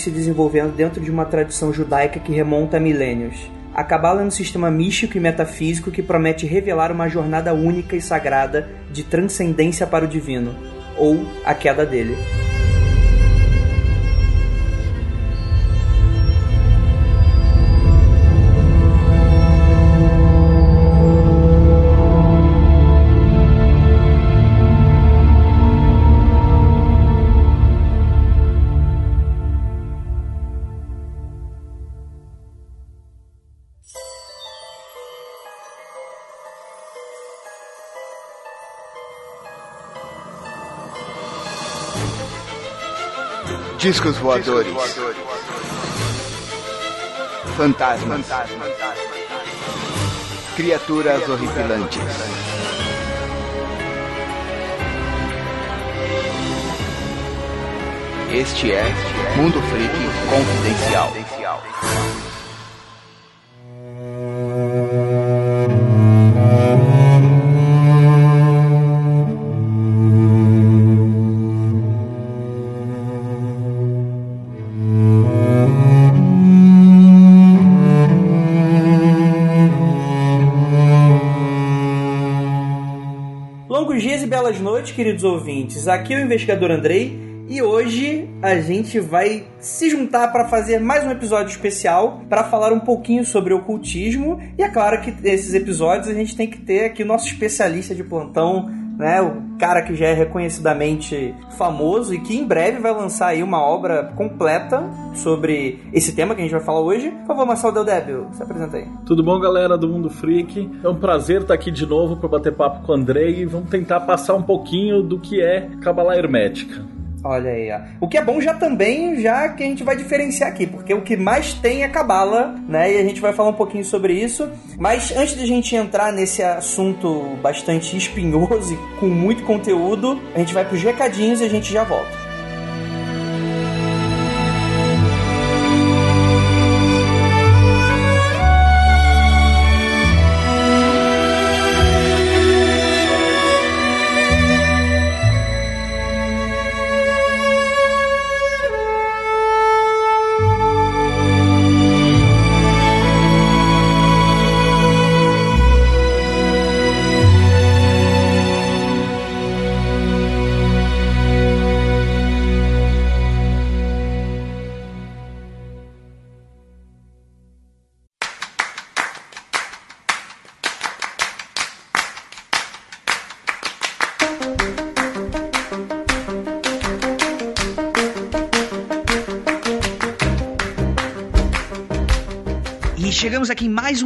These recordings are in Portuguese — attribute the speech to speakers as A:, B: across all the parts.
A: se desenvolvendo dentro de uma tradição judaica que remonta a milênios. A Cabala é um sistema místico e metafísico que promete revelar uma jornada única e sagrada de transcendência para o divino, ou a queda dele.
B: Discos voadores. Fantasmas. Criaturas horripilantes. Este é Mundo Freak Confidencial.
A: Queridos ouvintes. Aqui é o investigador Andrei e hoje a gente vai se juntar para fazer mais um episódio especial para falar um pouquinho sobre ocultismo. E é claro que nesses episódios a gente tem que ter aqui o nosso especialista de plantão, né, o cara que já é reconhecidamente famoso e que em breve vai lançar aí uma obra completa sobre esse tema que a gente vai falar hoje. Por favor, Marcelo Del Débio, se apresenta aí.
C: Tudo bom, galera do Mundo Freak? É um prazer estar aqui de novo para bater papo com o Andrei e vamos tentar passar um pouquinho do que é Cabala Hermética.
A: Olha aí, ó. O que é bom já também, já que a gente vai diferenciar aqui, porque o que mais tem é cabala, né? E a gente vai falar um pouquinho sobre isso. Mas antes de a gente entrar nesse assunto bastante espinhoso e com muito conteúdo, a gente vai pros recadinhos e a gente já volta.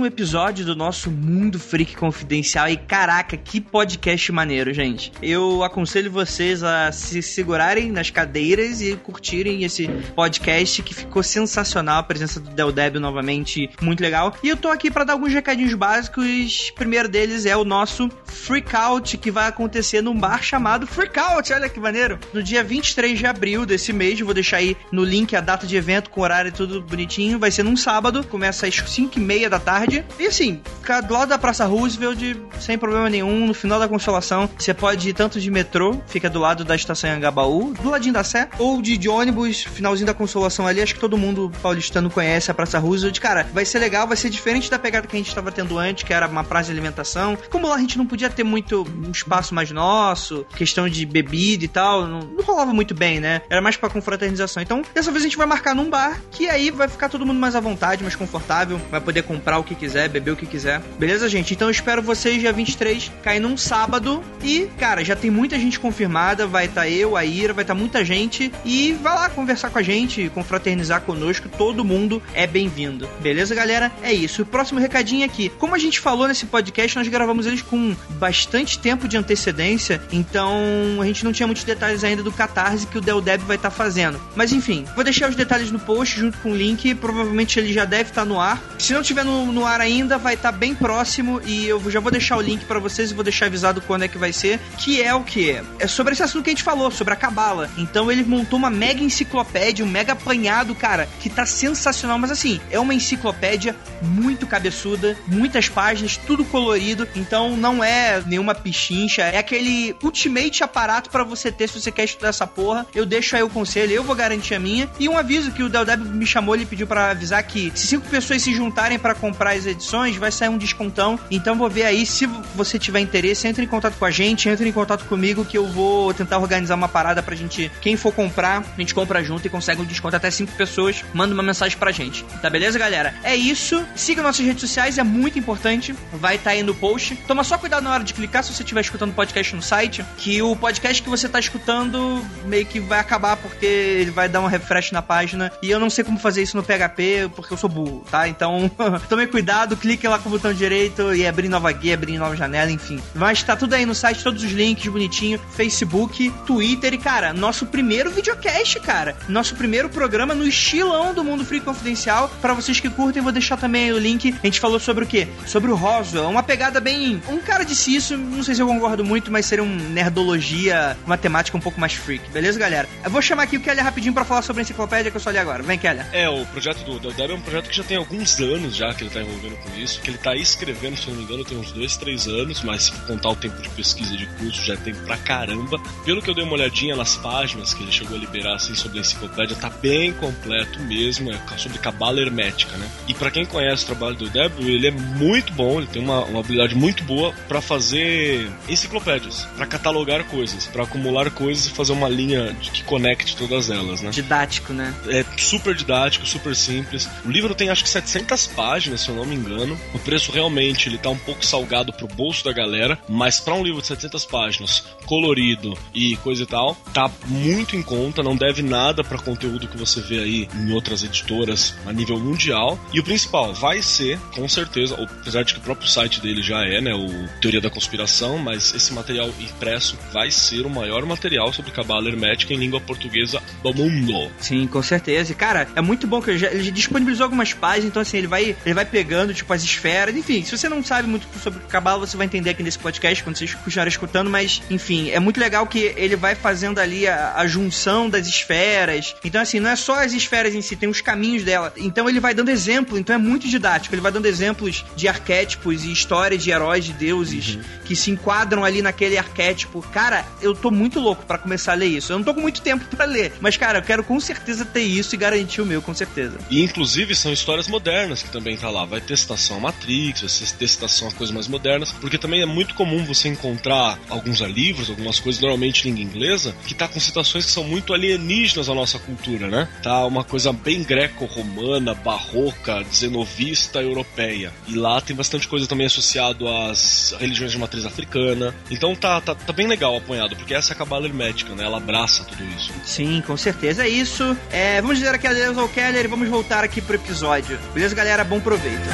A: Um episódio do nosso Mundo Freak Confidencial. E caraca, que podcast maneiro, gente. Eu aconselho vocês a se segurarem nas cadeiras e curtirem esse podcast que ficou sensacional. A presença do Del Débio novamente, muito legal. E eu tô aqui para dar alguns recadinhos básicos. O primeiro deles é o nosso Freak Out, que vai acontecer num bar chamado Freak Out. Olha que maneiro. No dia 23 de abril desse mês, vou deixar aí no link a data de evento com horário e tudo bonitinho. Vai ser num sábado, começa às 5 e meia da tarde. E assim, do lado da Praça Roosevelt, sem problema nenhum, no final da Consolação. Você pode ir tanto de metrô, fica do lado da estação Angabaú, do ladinho da Sé, ou de, de ônibus, finalzinho da Consolação ali. Acho que todo mundo paulistano conhece a Praça Roosevelt. Cara, vai ser legal, vai ser diferente da pegada que a gente estava tendo antes, que era uma praça de alimentação. Como lá a gente não podia ter muito um espaço mais nosso, questão de bebida e tal, não, não rolava muito bem, né? Era mais pra confraternização. Então, dessa vez a gente vai marcar num bar, que aí vai ficar todo mundo mais à vontade, mais confortável, vai poder comprar o que quiser, beber o que quiser. Beleza, gente? Então eu espero vocês dia 23, cair num sábado. E, cara, já tem muita gente confirmada. Vai estar tá eu, a Ira, vai estar tá muita gente. E vai lá conversar com a gente, confraternizar conosco. Todo mundo é bem-vindo. Beleza, galera? É isso. O próximo recadinho aqui. Como a gente falou nesse podcast, nós gravamos eles com bastante tempo de antecedência. Então a gente não tinha muitos detalhes ainda do Catarse que o Del Deb vai estar tá fazendo. Mas enfim, vou deixar os detalhes no post junto com o link. Provavelmente ele já deve estar no ar Se não tiver no, no ar ainda, vai estar tá bem próximo e eu já vou deixar o link para vocês e vou deixar avisado quando é que vai ser. Que é o que? É sobre esse assunto que a gente falou, sobre a cabala. Então ele montou uma mega enciclopédia, um mega apanhado, cara, que tá sensacional. Mas assim, é uma enciclopédia muito cabeçuda, muitas páginas, tudo colorido. Então não é nenhuma pichincha, é aquele ultimate aparato para você ter se você quer estudar essa porra. Eu deixo aí o conselho, eu vou garantir a minha. E um aviso que o Del Deb me chamou, ele pediu para avisar que se cinco pessoas se juntarem para comprar as edições, vai sair um descontão. Então vou ver aí, se você tiver interesse, entre em contato com a gente, entre em contato comigo que eu vou tentar organizar uma parada pra gente, quem for comprar, a gente compra junto e consegue um desconto até cinco pessoas. Manda uma mensagem pra gente. Tá beleza, galera? É isso. Siga nossas redes sociais, é muito importante. Vai estar tá aí no post. Toma só cuidado na hora de clicar se você estiver escutando podcast no site, que o podcast que você tá escutando meio que vai acabar porque ele vai dar um refresh na página e eu não sei como fazer isso no PHP porque eu sou burro, tá? Então, tome cuidado, clique lá com o botão direito e abrir nova guia, abrir nova janela, enfim. Mas tá tudo aí no site, todos os links bonitinho, Facebook, Twitter e, cara, nosso primeiro videocast, cara. Nosso primeiro programa no estilão do Mundo Free Confidencial. Para vocês que curtem, vou deixar também o link. A gente falou sobre o quê? Sobre o Roswell. Uma pegada bem. Um cara disse isso, não sei se eu concordo muito, mas seria um nerdologia, uma temática um pouco mais freak, beleza, galera? Eu vou chamar aqui o Keller rapidinho para falar sobre a enciclopédia que eu só li agora. Vem, Keller.
D: É, o projeto do Del Deb é um projeto que já tem alguns anos já que ele tá envolvendo com isso, que ele tá escrevendo, se não me engano, tem uns dois, três anos, mas se contar o tempo de pesquisa de curso, já tem pra caramba. Pelo que eu dei uma olhadinha nas páginas que ele chegou a liberar assim sobre a enciclopédia, tá bem completo mesmo, é sobre cabala hermética, né? E para quem conhece o trabalho do Débora, ele é muito bom, ele tem uma, uma habilidade muito boa para fazer enciclopédias, para catalogar coisas, para acumular coisas e fazer uma linha de, que conecte todas elas, né?
A: Didático, né?
D: É super didático, super simples. O livro tem acho que 700 páginas, se eu não me engano. O preço realmente ele tá um pouco salgado pro bolso da galera, mas para um livro de 700 páginas, colorido e coisa e tal, tá muito em conta, não deve nada para conteúdo que você vê aí em outras editoras a nível mundial. E o principal, vai ser, com certeza, apesar de que o próprio site dele já é, né, o Teoria da Conspiração, mas esse material impresso vai ser o maior material sobre cabala hermética em língua portuguesa do mundo.
A: Sim, com certeza. E, cara, é muito bom que ele, já, ele disponibilizou algumas páginas, então assim, ele vai, ele vai pegando, tipo, as esferas, enfim, se você não sabe muito sobre cabala, você vai entender aqui nesse podcast quando vocês continuarem escutando, mas, enfim, é muito legal que ele vai fazendo ali a, a junção das esferas. Então, assim, não é só as esferas em si, tem os caminhos dela. Então ele vai dando exemplo, então é muito didático. Ele vai dando exemplos de arquétipos e histórias de heróis, de deuses uhum. que se enquadram ali naquele arquétipo. Cara, eu tô muito louco para começar a ler isso. Eu não tô com muito tempo para ler, mas, cara, eu quero com certeza ter isso e garantir o meu, com certeza.
D: E, inclusive, são histórias modernas que também tá lá. Vai ter citação a Matrix, vai ter citação a coisas mais modernas, porque também é muito comum você encontrar alguns livros, algumas coisas, normalmente em língua inglesa, que tá com citações que são muito alienígenas à nossa cultura, né? Tá uma coisa bem greco-romana, barroca, zenovista, europeia. E lá tem bastante coisa também associado às religiões de matriz africana. Então tá, tá, tá bem legal apanhado, porque essa é a cabala hermética, né? Ela abraça tudo isso.
A: Sim, com certeza. É isso. É, vamos dizer aqui adeus ao Keller e vamos voltar aqui pro episódio. Beleza, galera? Bom proveito.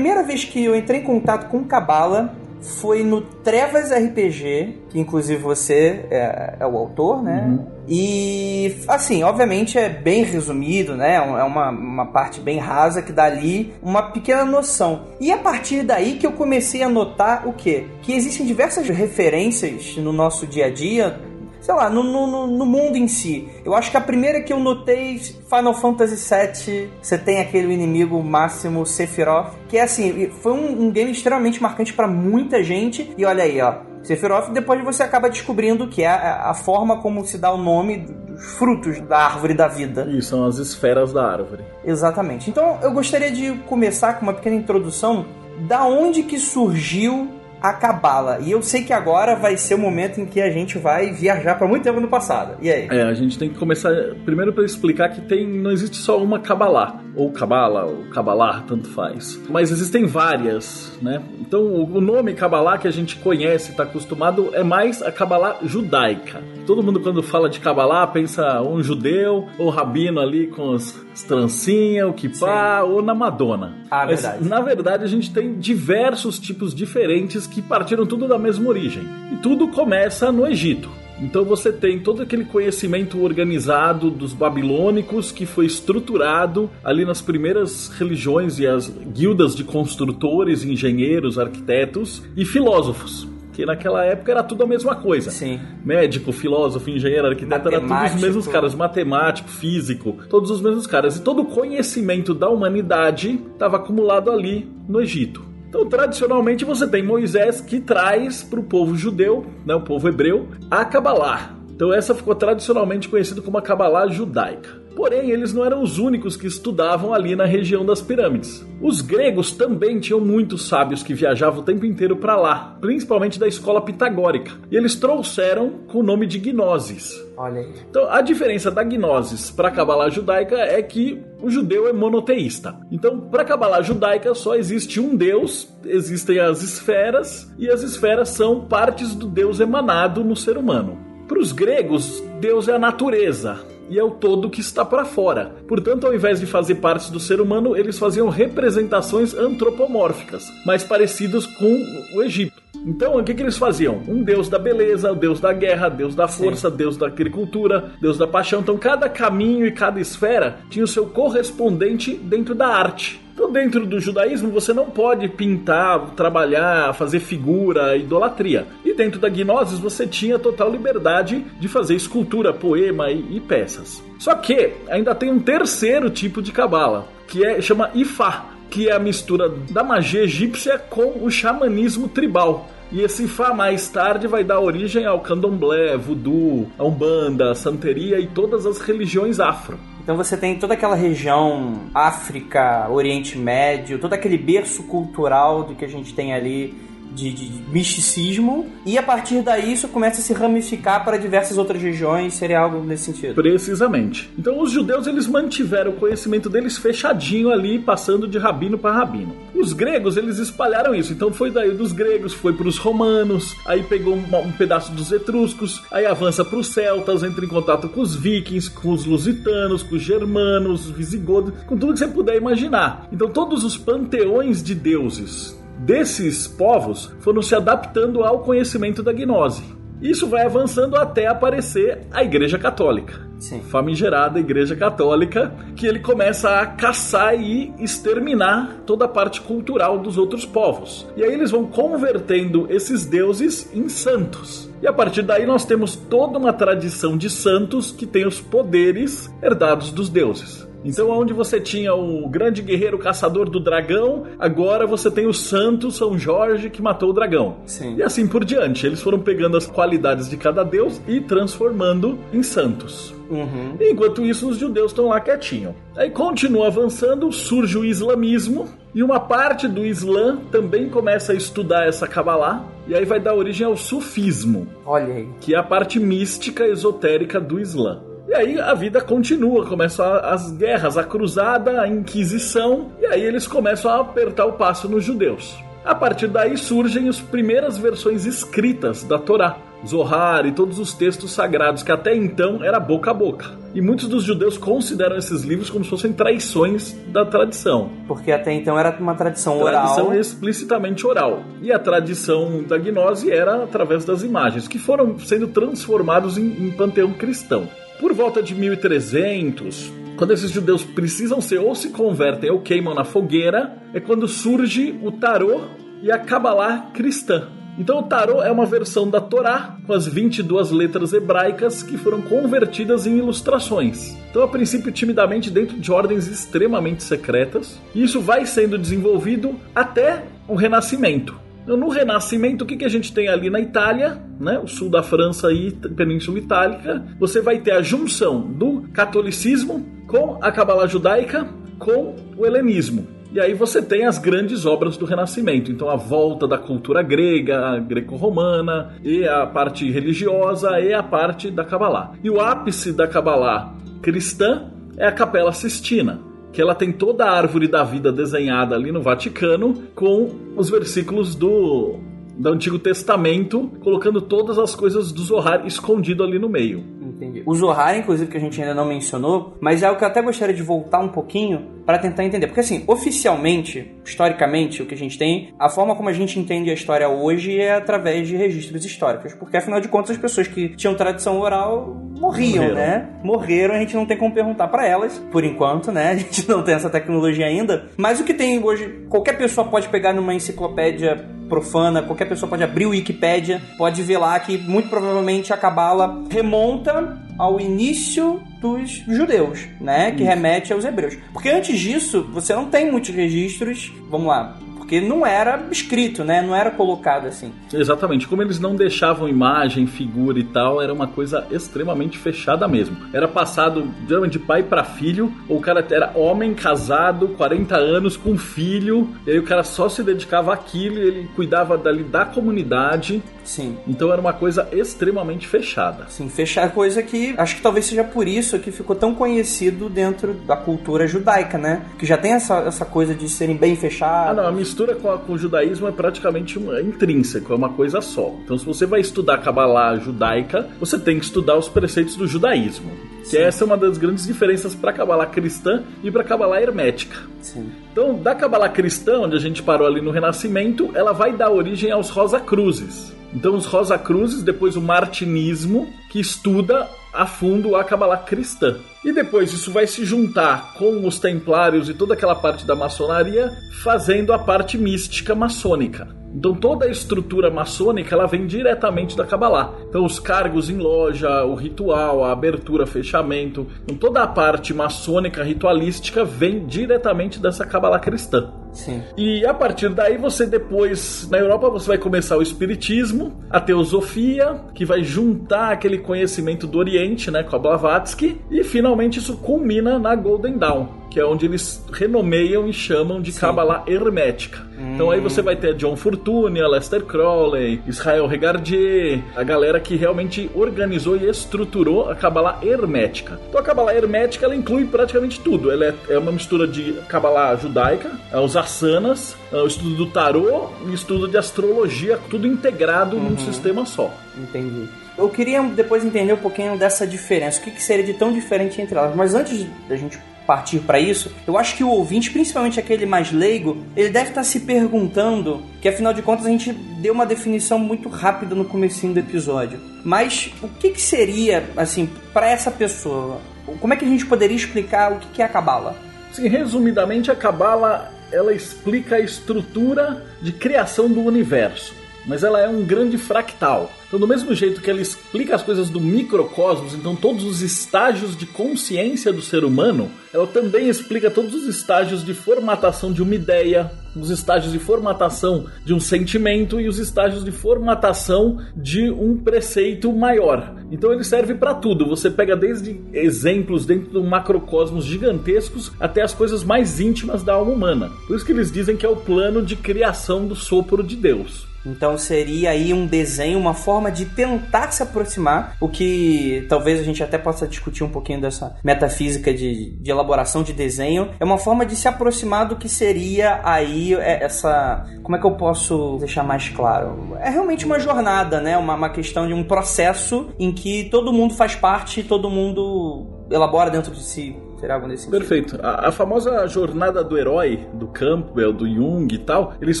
A: Que eu entrei em contato com Cabala foi no Trevas RPG, que inclusive você é, é o autor, né? Uhum. E, assim, obviamente é bem resumido, né? É uma, uma parte bem rasa que dá ali uma pequena noção. E a partir daí que eu comecei a notar o quê? Que existem diversas referências no nosso dia a dia sei lá, no, no, no, mundo em si. Eu acho que a primeira que eu notei, Final Fantasy VII, você tem aquele inimigo máximo Sephiroth, que é assim, foi um, um game extremamente marcante para muita gente. E olha aí, ó, Sephiroth, depois você acaba descobrindo que é a, a, forma como se dá o nome dos frutos da árvore da vida.
C: Isso, são as esferas da árvore.
A: Exatamente. Então eu gostaria de começar com uma pequena introdução da onde que surgiu a Cabala. E eu sei que agora vai ser o momento em que a gente vai viajar para muito tempo no passado. E aí?
C: É, a gente tem que começar primeiro para explicar que tem não existe só uma Kabbalah, ou Cabala, ou Kabbalah, tanto faz. Mas existem várias, né? Então o nome Kabbalah que a gente conhece, está acostumado, é mais a Kabbalah judaica. Todo mundo quando fala de Kabbalah pensa um judeu ou rabino ali com as trancinhas, o kippah ou na Madonna.
A: Ah,
C: Mas,
A: verdade.
C: na verdade, a gente tem diversos tipos diferentes que partiram tudo da mesma origem. E tudo começa no Egito. Então você tem todo aquele conhecimento organizado dos babilônicos que foi estruturado ali nas primeiras religiões e as guildas de construtores, engenheiros, arquitetos e filósofos. Que naquela época era tudo a mesma coisa.
A: Sim.
C: Médico, filósofo, engenheiro, arquiteto, era todos os
A: Matemático.
C: mesmos caras. Matemático, físico, todos os mesmos caras. E todo o conhecimento da humanidade estava acumulado ali no Egito. Então, tradicionalmente, você tem Moisés que traz para o povo judeu, né, o povo hebreu, a Kabbalah. Então, essa ficou tradicionalmente conhecida como a Kabbalah judaica. Porém, eles não eram os únicos que estudavam ali na região das pirâmides. Os gregos também tinham muitos sábios que viajavam o tempo inteiro para lá, principalmente da escola pitagórica. E eles trouxeram com o nome de gnoses.
A: Olha aí.
C: Então, a diferença da gnosis para a Kabbalah judaica é que o judeu é monoteísta. Então, para a Kabbalah judaica só existe um Deus, existem as esferas, e as esferas são partes do Deus emanado no ser humano. Para os gregos, Deus é a natureza. E é o todo que está para fora. Portanto, ao invés de fazer parte do ser humano, eles faziam representações antropomórficas, mais parecidas com o Egito. Então, o que, que eles faziam? Um deus da beleza, o deus da guerra, deus da força, deus da agricultura, deus da paixão. Então, cada caminho e cada esfera tinha o seu correspondente dentro da arte. Então, dentro do judaísmo, você não pode pintar, trabalhar, fazer figura, idolatria. E dentro da gnosis, você tinha total liberdade de fazer escultura, poema e, e peças. Só que ainda tem um terceiro tipo de cabala, que é chama Ifá, que é a mistura da magia egípcia com o xamanismo tribal. E esse Ifá mais tarde vai dar origem ao candomblé, voodoo, a umbanda, santeria e todas as religiões afro.
A: Então você tem toda aquela região África, Oriente Médio, todo aquele berço cultural do que a gente tem ali de, de misticismo, e a partir daí isso começa a se ramificar para diversas outras regiões, seria algo nesse sentido.
C: Precisamente. Então os judeus eles mantiveram o conhecimento deles fechadinho ali, passando de rabino para rabino. Os gregos eles espalharam isso. Então foi daí dos gregos, foi para os romanos, aí pegou um, um pedaço dos etruscos, aí avança para os celtas, entra em contato com os vikings, com os lusitanos, com os germanos, os visigodos, com tudo que você puder imaginar. Então todos os panteões de deuses desses povos foram se adaptando ao conhecimento da gnose. Isso vai avançando até aparecer a Igreja Católica.
A: Sim.
C: Famigerada Igreja Católica, que ele começa a caçar e exterminar toda a parte cultural dos outros povos. E aí eles vão convertendo esses deuses em santos. E a partir daí nós temos toda uma tradição de santos que tem os poderes herdados dos deuses. Então, onde você tinha o grande guerreiro caçador do dragão, agora você tem o santo São Jorge que matou o dragão.
A: Sim.
C: E assim por diante. Eles foram pegando as qualidades de cada deus e transformando em santos.
A: Uhum.
C: Enquanto isso, os judeus estão lá quietinho. Aí continua avançando, surge o islamismo, e uma parte do Islã também começa a estudar essa Kabbalah, e aí vai dar origem ao sufismo,
A: Olha aí.
C: que é a parte mística esotérica do Islã. E aí a vida continua, começam as guerras, a cruzada, a inquisição, e aí eles começam a apertar o passo nos judeus. A partir daí surgem as primeiras versões escritas da Torá, Zohar e todos os textos sagrados que até então era boca a boca. E muitos dos judeus consideram esses livros como se fossem traições da tradição.
A: Porque até então era uma tradição
C: Tradição
A: oral.
C: explicitamente oral. E a tradição da gnose era através das imagens, que foram sendo transformados em, em panteão cristão. Por volta de 1300, quando esses judeus precisam ser ou se convertem ou queimam na fogueira, é quando surge o tarô e a Kabbalah cristã. Então o tarô é uma versão da Torá com as 22 letras hebraicas que foram convertidas em ilustrações. Então a princípio timidamente dentro de ordens extremamente secretas, e isso vai sendo desenvolvido até o Renascimento. No Renascimento, o que, que a gente tem ali na Itália, né, o sul da França e Península Itálica? Você vai ter a junção do catolicismo com a Cabala judaica com o helenismo. E aí você tem as grandes obras do Renascimento. Então a volta da cultura grega, greco-romana, e a parte religiosa e a parte da Kabbalah. E o ápice da Kabbalah cristã é a Capela Sistina que ela tem toda a árvore da vida desenhada ali no Vaticano com os versículos do do Antigo Testamento, colocando todas as coisas do Zohar escondido ali no meio.
A: Entendi. O Zohar, inclusive, que a gente ainda não mencionou, mas é o que eu até gostaria de voltar um pouquinho para tentar entender. Porque, assim, oficialmente, historicamente, o que a gente tem, a forma como a gente entende a história hoje é através de registros históricos. Porque, afinal de contas, as pessoas que tinham tradição oral morriam, Morreram. né? Morreram, a gente não tem como perguntar para elas, por enquanto, né? A gente não tem essa tecnologia ainda. Mas o que tem hoje, qualquer pessoa pode pegar numa enciclopédia profana, qualquer pessoa pode abrir o Wikipedia, pode ver lá que muito provavelmente a Cabala remonta ao início dos judeus, né? Que remete aos hebreus. Porque antes disso, você não tem muitos registros, vamos lá, porque não era escrito, né? Não era colocado assim.
C: Exatamente. Como eles não deixavam imagem, figura e tal, era uma coisa extremamente fechada mesmo. Era passado de pai para filho, ou o cara era homem casado, 40 anos, com filho, e aí o cara só se dedicava àquilo, ele cuidava dali da comunidade.
A: Sim.
C: Então era uma coisa extremamente fechada.
A: Sim, fechar coisa que acho que talvez seja por isso que ficou tão conhecido dentro da cultura judaica, né? Que já tem essa, essa coisa de serem bem fechados.
C: Ah, não, a mistura com, a, com o judaísmo é praticamente uma, é intrínseco, é uma coisa só. Então, se você vai estudar Kabbalah judaica, você tem que estudar os preceitos do judaísmo. Sim. Que essa é uma das grandes diferenças para a Kabbalah cristã e para a Kabbalah hermética.
A: Sim.
C: Então, da Kabbalah cristã, onde a gente parou ali no Renascimento, ela vai dar origem aos Rosa Cruzes. Então, os Rosa Cruzes, depois o Martinismo, que estuda a fundo a Kabbalah cristã. E depois isso vai se juntar com os templários e toda aquela parte da maçonaria, fazendo a parte mística maçônica. Então toda a estrutura maçônica ela vem diretamente da Kabbalah. Então os cargos em loja, o ritual, a abertura, fechamento, então, toda a parte maçônica ritualística vem diretamente dessa Kabbalah cristã.
A: Sim.
C: E a partir daí você depois, na Europa, você vai começar o espiritismo, a teosofia, que vai juntar aquele conhecimento do Oriente, né, com a Blavatsky, e finalmente isso culmina na Golden Dawn que é onde eles renomeiam e chamam de Sim. Kabbalah hermética. Hum. Então aí você vai ter John Fortune, Lester Crowley, Israel Regardier, a galera que realmente organizou e estruturou a Kabbalah hermética. Então a Kabbalah hermética ela inclui praticamente tudo. Ela é, é uma mistura de Kabbalah judaica, é os asanas, é o estudo do tarô e estudo de astrologia, tudo integrado uhum. num sistema só.
A: Entendi. Eu queria depois entender um pouquinho dessa diferença. O que, que seria de tão diferente entre elas? Mas antes da gente partir para isso, eu acho que o ouvinte, principalmente aquele mais leigo, ele deve estar tá se perguntando, que afinal de contas a gente deu uma definição muito rápida no comecinho do episódio. Mas o que, que seria, assim, para essa pessoa? Como é que a gente poderia explicar o que é a Cabala?
C: Sim, resumidamente, a Cabala ela explica a estrutura de criação do universo, mas ela é um grande fractal. Então, do mesmo jeito que ela explica as coisas do microcosmos, então todos os estágios de consciência do ser humano, ela também explica todos os estágios de formatação de uma ideia, os estágios de formatação de um sentimento e os estágios de formatação de um preceito maior. Então ele serve para tudo. Você pega desde exemplos dentro do macrocosmos gigantescos até as coisas mais íntimas da alma humana. Por isso que eles dizem que é o plano de criação do sopro de Deus.
A: Então seria aí um desenho, uma forma de tentar se aproximar, o que talvez a gente até possa discutir um pouquinho dessa metafísica de, de elaboração de desenho. É uma forma de se aproximar do que seria aí é, essa. Como é que eu posso deixar mais claro? É realmente uma jornada, né? Uma, uma questão de um processo em que todo mundo faz parte, todo mundo elabora dentro de si Será algo nesse
C: sentido? Perfeito. A, a, famosa jornada do herói, do Campbell, do Jung e tal, eles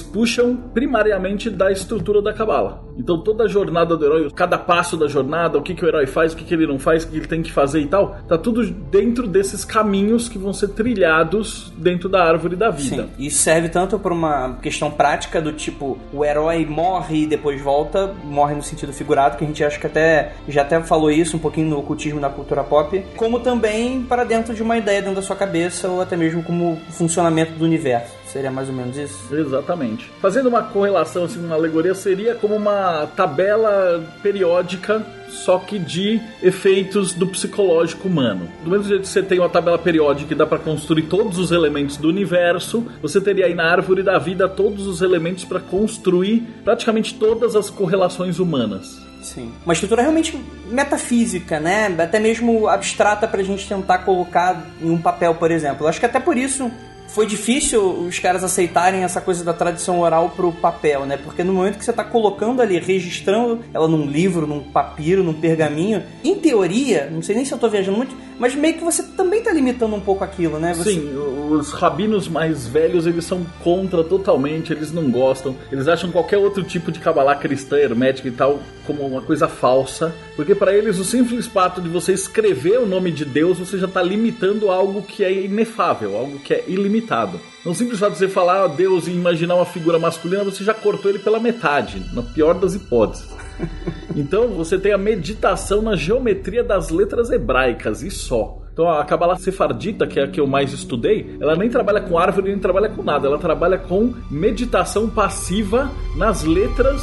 C: puxam primariamente da estrutura da Cabala. Então toda a jornada do herói, cada passo da jornada, o que, que o herói faz, o que, que ele não faz, o que ele tem que fazer e tal, tá tudo dentro desses caminhos que vão ser trilhados dentro da árvore da vida. Sim,
A: isso serve tanto para uma questão prática do tipo, o herói morre e depois volta, morre no sentido figurado, que a gente acha que até já até falou isso um pouquinho no ocultismo na cultura pop, como também para dentro de uma uma ideia dentro da sua cabeça ou até mesmo como funcionamento do universo. Seria mais ou menos isso?
C: Exatamente. Fazendo uma correlação, assim, uma alegoria, seria como uma tabela periódica só que de efeitos do psicológico humano. Do mesmo jeito que você tem uma tabela periódica que dá para construir todos os elementos do universo, você teria aí na árvore da vida todos os elementos para construir praticamente todas as correlações humanas.
A: Sim. Uma estrutura realmente metafísica, né? Até mesmo abstrata pra gente tentar colocar em um papel, por exemplo. Eu acho que até por isso foi difícil os caras aceitarem essa coisa da tradição oral pro papel, né? Porque no momento que você tá colocando ali, registrando ela num livro, num papiro, num pergaminho, em teoria, não sei nem se eu tô viajando muito, mas meio que você também tá limitando um pouco aquilo, né? Você...
C: Sim, os rabinos mais velhos, eles são contra totalmente, eles não gostam. Eles acham qualquer outro tipo de cabalá cristã, hermética e tal, como uma coisa falsa. Porque para eles, o simples fato de você escrever o nome de Deus, você já tá limitando algo que é inefável, algo que é ilimitado limitado. Não simples fato de você falar a Deus e imaginar uma figura masculina, você já cortou ele pela metade, na pior das hipóteses. Então você tem a meditação na geometria das letras hebraicas e só. Então a Kabbalah Sefardita, que é a que eu mais estudei, ela nem trabalha com árvore, nem trabalha com nada. Ela trabalha com meditação passiva nas letras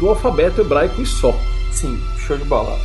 C: do alfabeto hebraico e só.
A: Sim, show de bola.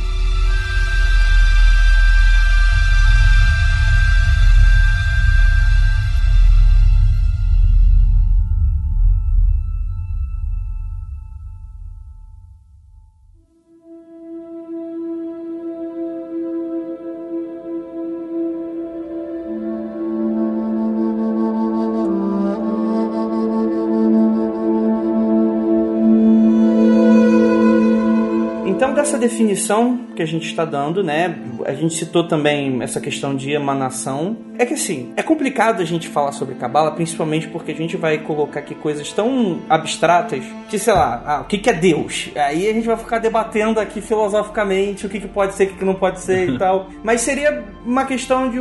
A: Definição que a gente está dando, né? A gente citou também essa questão de emanação. É que assim, é complicado a gente falar sobre Cabala, principalmente porque a gente vai colocar aqui coisas tão abstratas que, sei lá, ah, o que, que é Deus? Aí a gente vai ficar debatendo aqui filosoficamente o que, que pode ser, o que, que não pode ser e tal. Mas seria uma questão de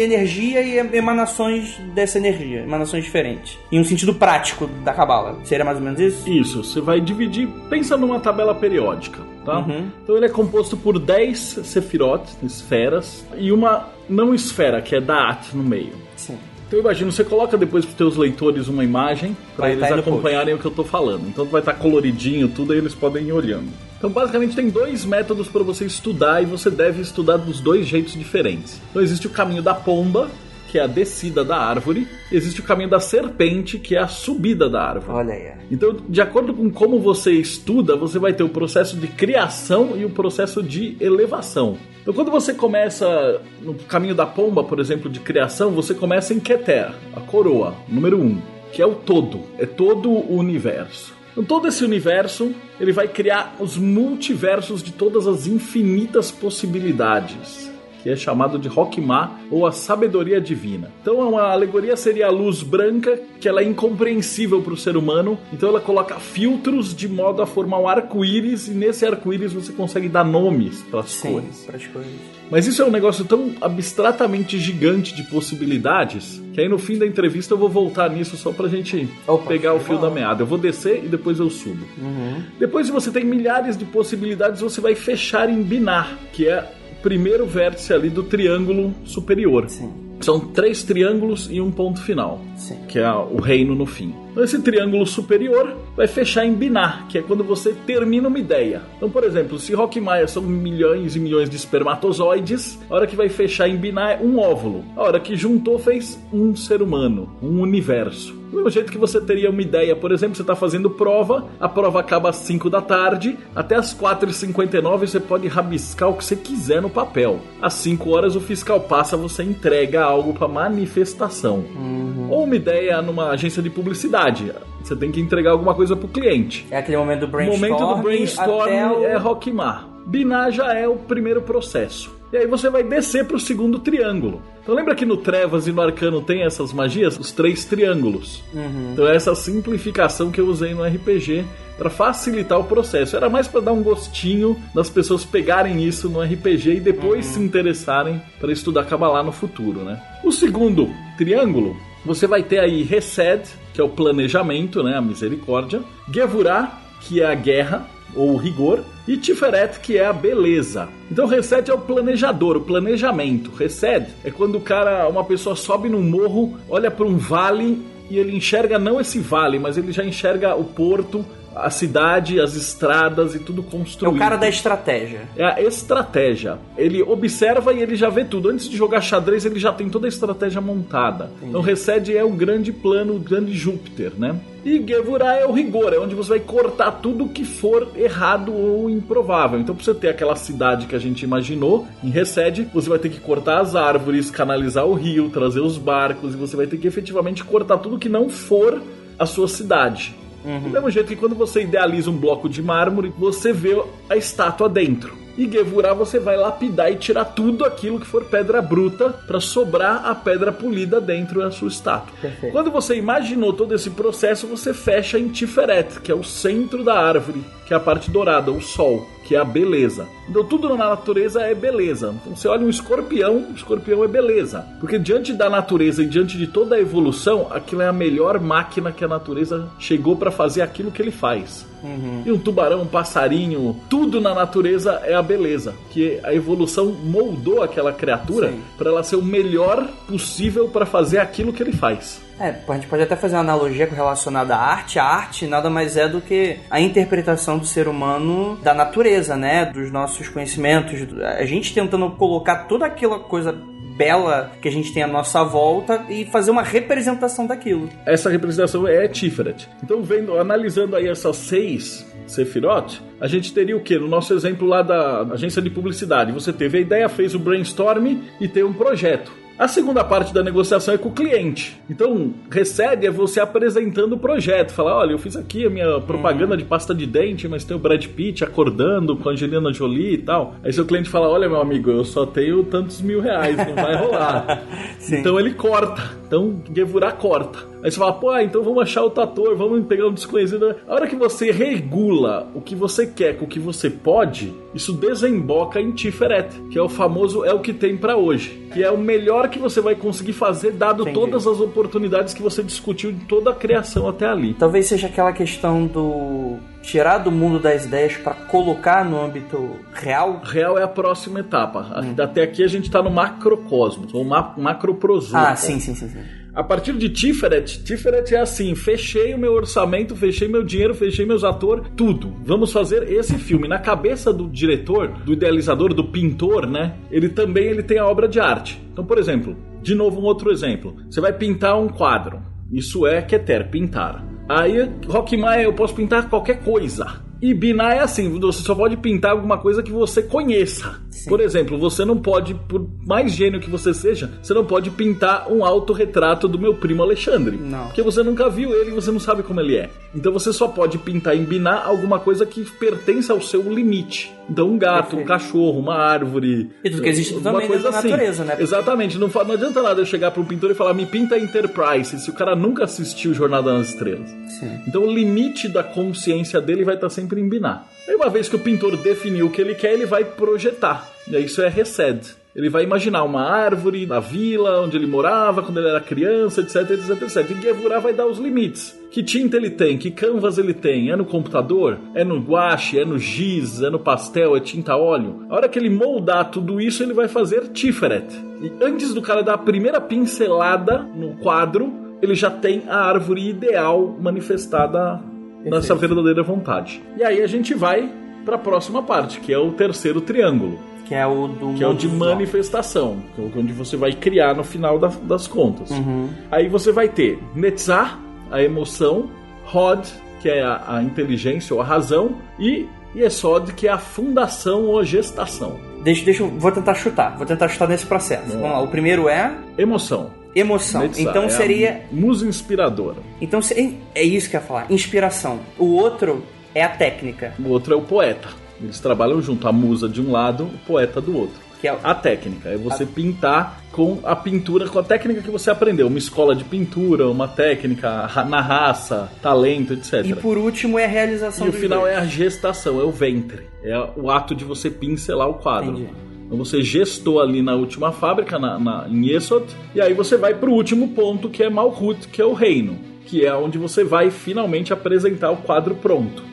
A: energia e emanações dessa energia, emanações diferentes. Em um sentido prático da Cabala. Seria mais ou menos isso?
C: Isso, você vai dividir, pensa numa tabela periódica tá? Uhum. Então ele é composto por 10 sefirot, esferas, e uma não esfera, que é Da'at no meio. Sim. Então imagina, você coloca depois para os teus leitores uma imagem para eles acompanharem o que eu estou falando. Então vai estar tá coloridinho tudo, aí eles podem ir olhando. Então basicamente tem dois métodos para você estudar e você deve estudar dos dois jeitos diferentes. Então existe o caminho da pomba, que é a descida da árvore, existe o caminho da serpente, que é a subida da árvore.
A: Olha aí.
C: Então, de acordo com como você estuda, você vai ter o processo de criação e o processo de elevação. Então, quando você começa no caminho da pomba, por exemplo, de criação, você começa em Keter, a coroa, número um, que é o todo, é todo o universo. Então, todo esse universo, ele vai criar os multiversos de todas as infinitas possibilidades que é chamado de Rockmar ou a sabedoria divina. Então uma alegoria seria a luz branca, que ela é incompreensível para o ser humano, então ela coloca filtros de modo a formar um arco-íris e nesse arco-íris você consegue dar nomes para as cores. Mas isso é um negócio tão abstratamente gigante de possibilidades que aí no fim da entrevista eu vou voltar nisso só pra gente Opa, pegar o fio da meada. Eu vou descer e depois eu subo. Uhum. Depois, se você tem milhares de possibilidades, você vai fechar em binar, que é primeiro vértice ali do triângulo superior. Sim. São três triângulos e um ponto final, Sim. que é o reino no fim. Então, esse triângulo superior vai fechar em binar, que é quando você termina uma ideia. Então, por exemplo, se Rock Maia são milhões e milhões de espermatozoides, a hora que vai fechar em binar é um óvulo. A hora que juntou fez um ser humano, um universo. Do mesmo jeito que você teria uma ideia, por exemplo, você está fazendo prova, a prova acaba às 5 da tarde, até às 4h59 você pode rabiscar o que você quiser no papel. Às 5 horas o fiscal passa, você entrega algo para manifestação. Uhum. Ou uma ideia numa agência de publicidade. Você tem que entregar alguma coisa pro cliente.
A: É aquele momento do brainstorm.
C: O momento do brainstorm o... é Rockmar. Binar já é o primeiro processo. E aí você vai descer para o segundo triângulo. Então lembra que no Trevas e no Arcano tem essas magias? Os três triângulos. Uhum. Então é essa simplificação que eu usei no RPG para facilitar o processo. Era mais para dar um gostinho das pessoas pegarem isso no RPG e depois uhum. se interessarem para estudar Kabbalah no futuro, né? O segundo triângulo, você vai ter aí Resed, que é o planejamento, né, a misericórdia, Gevurah, que é a guerra, ou rigor, e Tiferet, que é a beleza. Então Resed é o planejador, o planejamento. Resed é quando o cara, uma pessoa sobe num morro, olha para um vale e ele enxerga não esse vale, mas ele já enxerga o porto, a cidade, as estradas e tudo
A: É
C: construído.
A: o cara da estratégia.
C: É a estratégia. Ele observa e ele já vê tudo. Antes de jogar xadrez, ele já tem toda a estratégia montada. Então, Resed é o grande plano, o grande Júpiter, né? E Gevurah é o rigor, é onde você vai cortar tudo que for errado ou improvável. Então, pra você ter aquela cidade que a gente imaginou, em Resed, você vai ter que cortar as árvores, canalizar o rio, trazer os barcos, e você vai ter que efetivamente cortar tudo que não for a sua cidade. Do mesmo jeito que quando você idealiza um bloco de mármore, você vê a estátua dentro. E Gevurah você vai lapidar e tirar tudo aquilo que for pedra bruta para sobrar a pedra polida dentro da sua estátua.
A: Perfeito.
C: Quando você imaginou todo esse processo, você fecha em Tiferet, que é o centro da árvore, que é a parte dourada, o sol, que é a beleza. Então tudo na natureza é beleza. Então você olha um escorpião, o escorpião é beleza. Porque diante da natureza e diante de toda a evolução, aquilo é a melhor máquina que a natureza chegou para fazer aquilo que ele faz. E um tubarão, um passarinho, tudo na natureza é a beleza. Que a evolução moldou aquela criatura para ela ser o melhor possível para fazer aquilo que ele faz.
A: É, a gente pode até fazer uma analogia relacionada à arte. A arte nada mais é do que a interpretação do ser humano da natureza, né? Dos nossos conhecimentos. A gente tentando colocar toda aquela coisa bela que a gente tem à nossa volta e fazer uma representação daquilo.
C: essa representação é Tiferet. Então, vendo, analisando aí essas seis Sefirot, a gente teria o que? No nosso exemplo lá da agência de publicidade, você teve a ideia, fez o brainstorm e tem um projeto. A segunda parte da negociação é com o cliente. Então, recebe é você apresentando o projeto. Falar, olha, eu fiz aqui a minha propaganda de pasta de dente, mas tem o Brad Pitt acordando com a Angelina Jolie e tal. Aí seu cliente fala, olha, meu amigo, eu só tenho tantos mil reais, não vai rolar. Então ele corta. Então, Gevurah corta. Aí você fala, pô, ah, então vamos achar outro ator, vamos pegar um desconhecido. A hora que você regula o que você quer com o que você pode, isso desemboca em Tiferet, que é o famoso é o que tem pra hoje. Que é o melhor que você vai conseguir fazer, dado
A: Entendi.
C: todas as oportunidades que você discutiu de toda a criação até ali.
A: Talvez seja aquela questão do tirar do mundo das ideias para colocar no âmbito real.
C: Real é a próxima etapa. Até aqui a gente tá no macrocosmos, ou ma.
A: Ah, sim, sim, sim, sim.
C: A partir de Tiferet, Tiferet é assim: fechei o meu orçamento, fechei meu dinheiro, fechei meus atores, tudo. Vamos fazer esse filme. Na cabeça do diretor, do idealizador, do pintor, né? Ele também ele tem a obra de arte. Então, por exemplo, de novo um outro exemplo. Você vai pintar um quadro. Isso é Keter, pintar. Aí, Rockmaier, eu posso pintar qualquer coisa. E Binar é assim, você só pode pintar alguma coisa que você conheça. Por exemplo, você não pode, por mais gênio que você seja, você não pode pintar um autorretrato do meu primo Alexandre.
A: Não.
C: Porque você nunca viu ele e você não sabe como ele é. Então você só pode pintar em Binar alguma coisa que pertence ao seu limite. Então um gato, um
A: Perfeito.
C: cachorro, uma árvore.
A: E tudo que existe também
C: coisa
A: na
C: assim.
A: natureza, né?
C: Exatamente. Não, não adianta nada eu chegar para um pintor e falar, me pinta Enterprise, se o cara nunca assistiu Jornada nas Estrelas.
A: Sim.
C: Então o limite da consciência dele vai estar sempre em Binar. Aí uma vez que o pintor definiu o que ele quer, ele vai projetar. E aí isso é Resed. Ele vai imaginar uma árvore na vila onde ele morava quando ele era criança, etc, etc, etc. E Gevurah vai dar os limites. Que tinta ele tem? Que canvas ele tem? É no computador? É no guache? É no giz? É no pastel? É tinta óleo? A hora que ele moldar tudo isso, ele vai fazer Tiferet. E antes do cara dar a primeira pincelada no quadro, ele já tem a árvore ideal manifestada nessa verdadeira vontade. E aí a gente vai para a próxima parte, que é o terceiro triângulo,
A: Que é o do.
C: que é o de manifestação, que é onde você vai criar no final da- das contas.
A: Uhum.
C: Aí você vai ter Netzah, a emoção, Hod, que é a, a inteligência ou a razão, e Yesod, que é a fundação ou a gestação.
A: Deixa, deixa eu. Vou tentar chutar. Vou tentar chutar nesse processo. Vamos lá. O primeiro é
C: Emoção.
A: Emoção.
C: Netzah
A: então
C: é a
A: seria.
C: musa inspiradora.
A: Então se- é isso que eu ia falar. Inspiração. O outro é a técnica.
C: O outro é o poeta. Eles trabalham junto, a musa de um lado, o poeta do outro.
A: Que é o-
C: A técnica é você pintar com a pintura, com a técnica que você aprendeu. Uma escola de pintura, uma técnica na raça, talento, etc.
A: E por último é a realização
C: E o final
A: dois.
C: é a gestação, é o ventre. É o ato de você pincelar o quadro.
A: Entendi.
C: Então você gestou ali na última fábrica, na, na, em Yesod, e aí você vai pro último ponto, que é Malhut, que é o reino. Que é onde você vai finalmente apresentar o quadro pronto.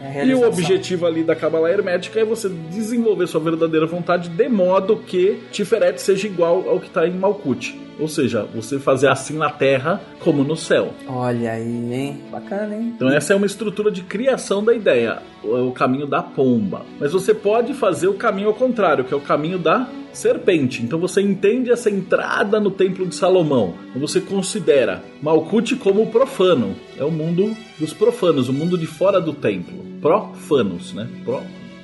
A: É
C: E o objetivo ali da Kabbalah Hermética é você desenvolver sua verdadeira vontade de modo que Tiferet seja igual ao que está em Malkuth. Ou seja, você fazer assim na terra como no céu.
A: Olha aí, hein? Bacana, hein?
C: Então essa é uma estrutura de criação da ideia, o caminho da pomba. Mas você pode fazer o caminho ao contrário, que é o caminho da serpente. Então você entende essa entrada no templo de Salomão. Então você considera Malkuth como profano. É o mundo dos profanos, o mundo de fora do templo. Profanos, né? Pro,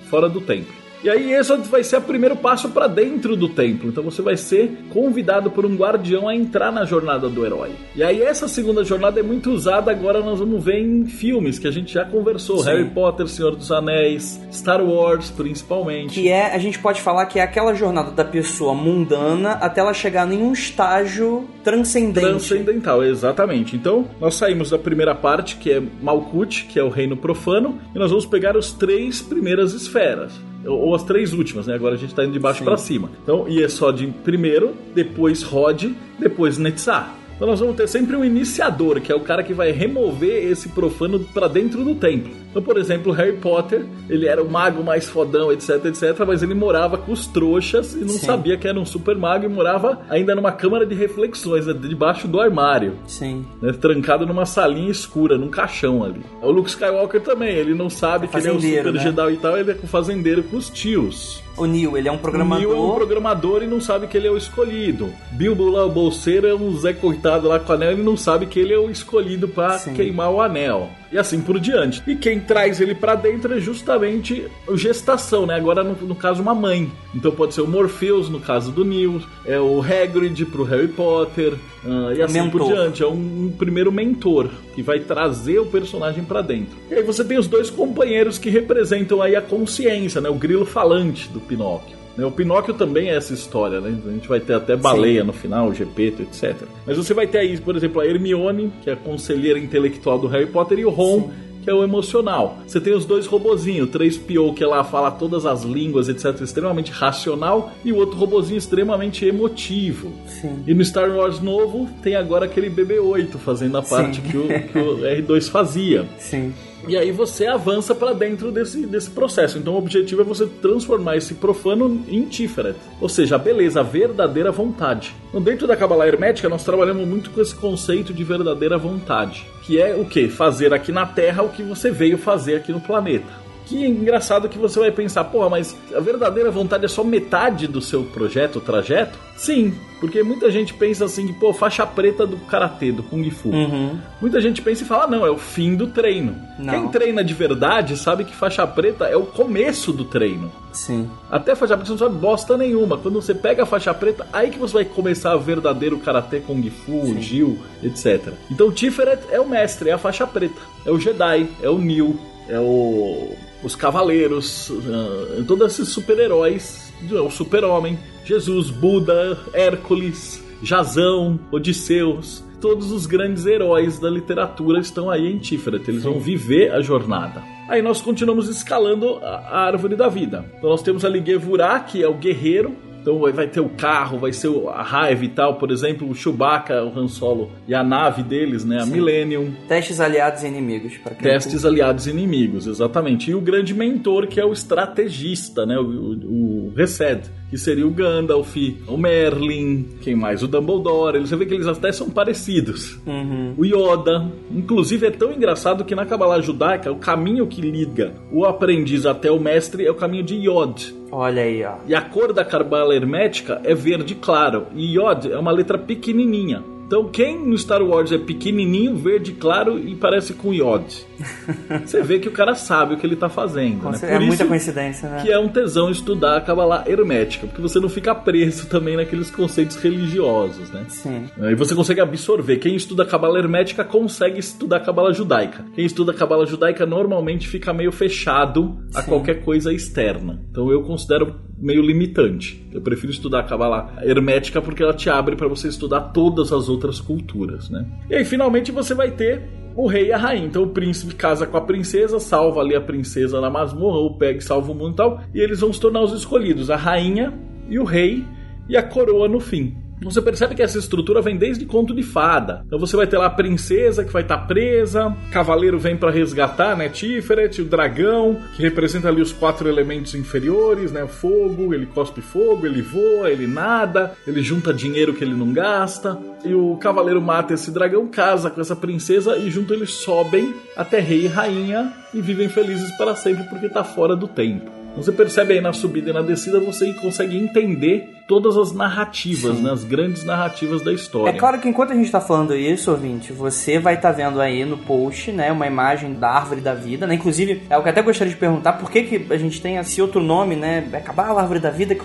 C: fora do templo. E aí esse vai ser o primeiro passo para dentro do templo. Então você vai ser convidado por um guardião a entrar na jornada do herói. E aí essa segunda jornada é muito usada agora nós vamos ver em filmes que a gente já conversou,
A: Sim.
C: Harry Potter, Senhor dos Anéis, Star Wars principalmente.
A: Que é, a gente pode falar que é aquela jornada da pessoa mundana até ela chegar em um estágio transcendente.
C: Transcendental, exatamente. Então, nós saímos da primeira parte, que é Malkuth, que é o reino profano, e nós vamos pegar os três primeiras esferas. Ou as três últimas, né? Agora a gente tá indo de baixo para cima. Então, Yesod primeiro, depois Rod, depois Netzah. Então nós vamos ter sempre um iniciador, que é o cara que vai remover esse profano para dentro do templo. Então, por exemplo, Harry Potter, ele era o mago mais fodão, etc, etc, mas ele morava com os trouxas e não
A: Sim.
C: sabia que era um super mago e morava ainda numa câmara de reflexões, né, debaixo do armário
A: Sim.
C: né, trancado numa salinha escura, num caixão ali. O Luke Skywalker também, ele não sabe que ele é o super
A: né?
C: Jedi e tal, ele é com fazendeiro com os tios.
A: O Neil, ele é um
C: O
A: programador.
C: Neil é um programador e não sabe que ele é o escolhido. Bilbo lá, o bolseiro, é um Zé Coitado lá com o anel e não sabe que ele é o escolhido pra
A: Sim.
C: queimar o anel. E assim por diante. E quem traz ele pra dentro é justamente o gestação, né? Agora, no, no caso, uma mãe. Então pode ser o Morpheus, no caso do Neil, é o Hagrid pro Harry Potter, ah, e assim por
A: Mentor.
C: diante. É um, um primeiro mentor que vai trazer o personagem pra dentro. E aí você tem os dois companheiros que representam aí a consciência, né? O grilo falante do Pinóquio. Né? O Pinóquio também é essa história, né? A gente vai ter até baleia no final, o Gepeto, etc. Mas você vai ter aí, por exemplo, a Hermione, que é a conselheira intelectual do Harry Potter, e o Ron, que é o emocional. Você tem os dois robozinhos, o 3PO, que lá fala todas as línguas, etc., extremamente racional, e o outro robozinho extremamente emotivo.
A: Sim.
C: E no Star Wars novo, tem agora aquele BB-8 fazendo a parte que o, que o R2 fazia.
A: Sim.
C: E aí você avança pra dentro desse, desse processo. Então o objetivo é você transformar esse profano em Tiferet. Ou seja, a beleza, a verdadeira vontade. Então, dentro da Kabbalah Hermética, nós trabalhamos muito com esse conceito de verdadeira vontade. Que é o que? Fazer aqui na Terra o que você veio fazer aqui no planeta. Que engraçado que você vai pensar, porra, mas a verdadeira vontade é só metade do seu projeto, trajeto? Sim, porque muita gente pensa assim, que, pô, faixa preta do karatê, do kung fu.
A: Uhum.
C: Muita gente pensa e fala, "Ah, não, é o fim do treino.
A: Não.
C: Quem treina de verdade sabe que faixa preta é o começo do treino.
A: Sim.
C: Até faixa preta você não sabe bosta nenhuma. Quando você pega a faixa preta, aí que você vai começar o verdadeiro karatê, kung fu, Gil, etc. Então o Tiferet é o mestre, é a faixa preta. É o Jedi, é o Neo, é o... os cavaleiros, ah, todos esses super-heróis, o super-homem, Jesus, Buda, Hércules, Jazão, Odisseus, todos os grandes heróis da literatura estão aí em Tiferet, eles vão viver a jornada. Aí nós continuamos escalando a a árvore da vida. Então nós temos ali Gevurah, que é o guerreiro, então vai- ter o carro, vai ser a raiva e tal, por exemplo, o Chewbacca, o Han Solo e a nave deles, né, a Millennium.
A: Testes aliados e inimigos. Pra quem
C: Testes aliados e inimigos, exatamente. E o grande mentor, que é o estrategista, né? O, o, o Resed, que seria o Gandalf, o Merlin, quem mais? O Dumbledore. Você vê que eles até são parecidos.
A: Uhum.
C: O Yoda. Inclusive é tão engraçado que na Kabbalah judaica, o caminho que liga o aprendiz até o mestre é o caminho de Yod.
A: Olha aí, ó.
C: E a cor da Kabbalah hermética é verde claro. E Yod é uma letra pequenininha. Então, quem no Star Wars é pequenininho, verde claro e parece com Yod? Você vê que o cara sabe o que ele tá fazendo. Né?
A: É muita coincidência, né?
C: que é um tesão estudar a Kabbalah hermética, porque você não fica preso também naqueles conceitos religiosos, né?
A: Sim.
C: E você consegue absorver. Quem estuda Kabbalah hermética consegue estudar Kabbalah judaica. Quem estuda Kabbalah judaica normalmente fica meio fechado a
A: Sim.
C: qualquer coisa externa. Então eu considero meio limitante. Eu prefiro estudar a Kabbalah hermética porque ela te abre para você estudar todas as outras culturas, né? E aí finalmente você vai ter o rei e a rainha. Então o príncipe casa com a princesa, salva ali a princesa na masmorra, ou pega e salva o mundo e tal, e eles vão se tornar os escolhidos, a rainha e o rei e a coroa no fim. Você percebe que essa estrutura vem desde conto de fada. Então você vai ter lá a princesa que vai estar tá presa, cavaleiro vem para resgatar, né? Tiferet, o dragão, que representa ali os quatro elementos inferiores, né? Fogo, ele cospe fogo, ele voa, ele nada, ele junta dinheiro que ele não gasta. E o cavaleiro mata esse dragão, casa com essa princesa e junto eles sobem até rei e rainha e vivem felizes para sempre porque tá fora do tempo. Você percebe aí na subida e na descida, você consegue entender todas as narrativas, né, as grandes narrativas da história.
A: É claro que enquanto a gente está falando isso, ouvinte, você vai estar tá vendo aí no post, né, uma imagem da árvore da vida, né? Inclusive, é o que eu até gostaria de perguntar, por que, que a gente tem esse outro nome, né? Acabar a árvore da vida,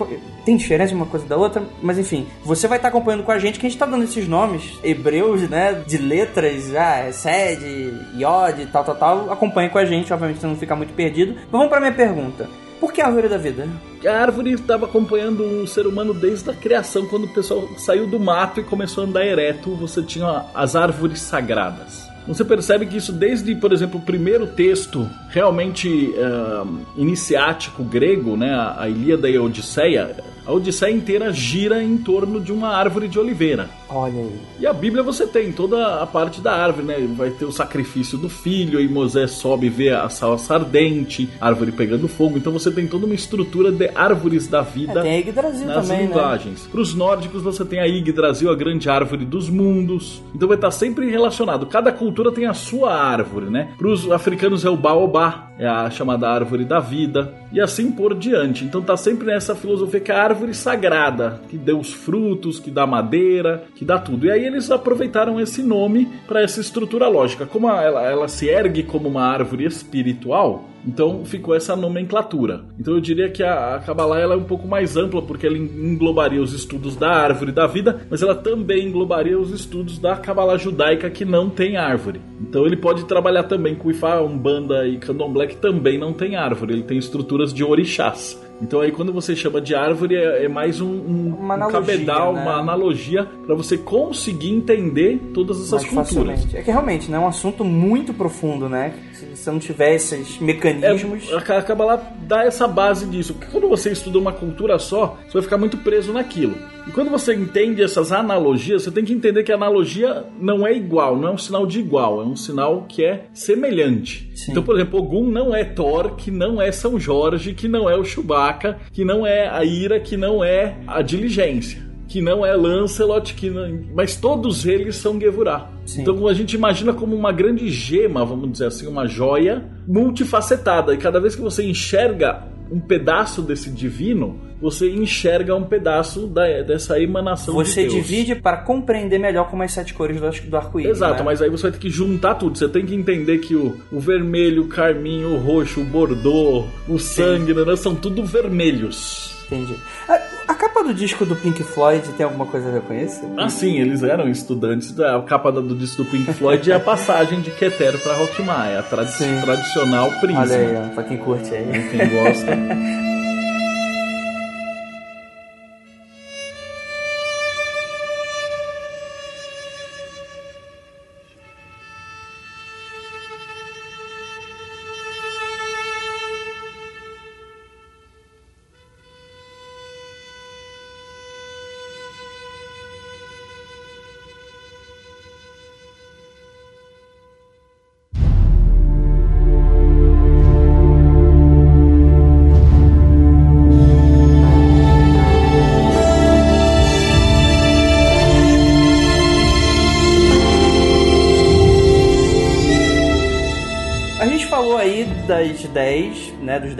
A: tem diferença uma coisa da outra, mas enfim, você vai estar tá acompanhando com a gente que a gente está dando esses nomes hebreus, né, de letras, ah, Sed, Yod, tal, tal, tal. Acompanhe com a gente, obviamente, você não ficar muito perdido. Mas vamos para minha pergunta. Por que a árvore da vida?
C: A árvore estava acompanhando o ser humano desde a criação, quando o pessoal saiu do mato e começou a andar ereto, você tinha as árvores sagradas. Você percebe que isso desde, por exemplo, o primeiro texto realmente uh, iniciático grego, né, a Ilíada e a Odisseia, a Odisseia inteira gira em torno de uma árvore de oliveira.
A: Olha aí.
C: E a Bíblia você tem toda a parte da árvore, né? Vai ter o sacrifício do filho, e Moisés sobe e vê a salsa ardente, árvore pegando fogo. Então você tem toda uma estrutura de árvores da vida. É,
A: tem a Yggdrasil
C: nas
A: também, né?
C: linguagens. Né? Para os nórdicos você tem a Yggdrasil, a grande árvore dos mundos. Então vai estar sempre relacionado. Cada cultura tem a sua árvore, né? Para os africanos é o baobá, é a chamada árvore da vida, e assim por diante. Então tá sempre nessa filosofia que a árvore sagrada, que deu os frutos, que dá madeira, que dá tudo. E aí eles aproveitaram esse nome para essa estrutura lógica. Como ela, ela se ergue como uma árvore espiritual, então ficou essa nomenclatura. Então eu diria que a, a Kabbalah ela é um pouco mais ampla, porque ela englobaria os estudos da árvore da vida, mas ela também englobaria os estudos da Kabbalah judaica que não tem árvore. Então ele pode trabalhar também com Ifá, Umbanda e Candomblé que também não tem árvore, ele tem estruturas de orixás. Então aí quando você chama de árvore é, é mais um, um, uma um cabedal, né? uma analogia para você conseguir entender todas essas mais culturas.
A: Facilmente. É que realmente né, é um assunto muito profundo, né? Se você não tiver esses mecanismos.
C: É, acaba lá dar essa base disso. Porque quando você estuda uma cultura só, você vai ficar muito preso naquilo. E quando você entende essas analogias, você tem que entender que a analogia não é igual, não é um sinal de igual, é um sinal que é semelhante. Sim. Então, por exemplo, Ogum não é Thor, que não é São Jorge, que não é o Chewbacca, que não é a ira, que não é a diligência que não é Lancelot, que não... mas todos eles são Gevurah. Então a gente imagina como uma grande gema, vamos dizer assim, uma joia multifacetada. E cada vez que você enxerga um pedaço desse divino, você enxerga um pedaço da, dessa emanação
A: você
C: de Deus.
A: Você divide para compreender melhor como as sete cores do, do arco-íris.
C: Exato,
A: né?
C: mas aí você vai ter que juntar tudo. Você tem que entender que o, o vermelho, o carminho, o roxo, o bordô, o sangue, né, são tudo vermelhos.
A: Entendi. A, a, capa do disco do Pink Floyd tem alguma coisa a ver com isso?
C: Ah, sim, eles eram estudantes. A capa do disco do Pink Floyd é a passagem de Keter para Rockmar, é a tradi sim. tradicional prisma.
A: Olha aí, pra quem curte aí.
C: Quem gosta.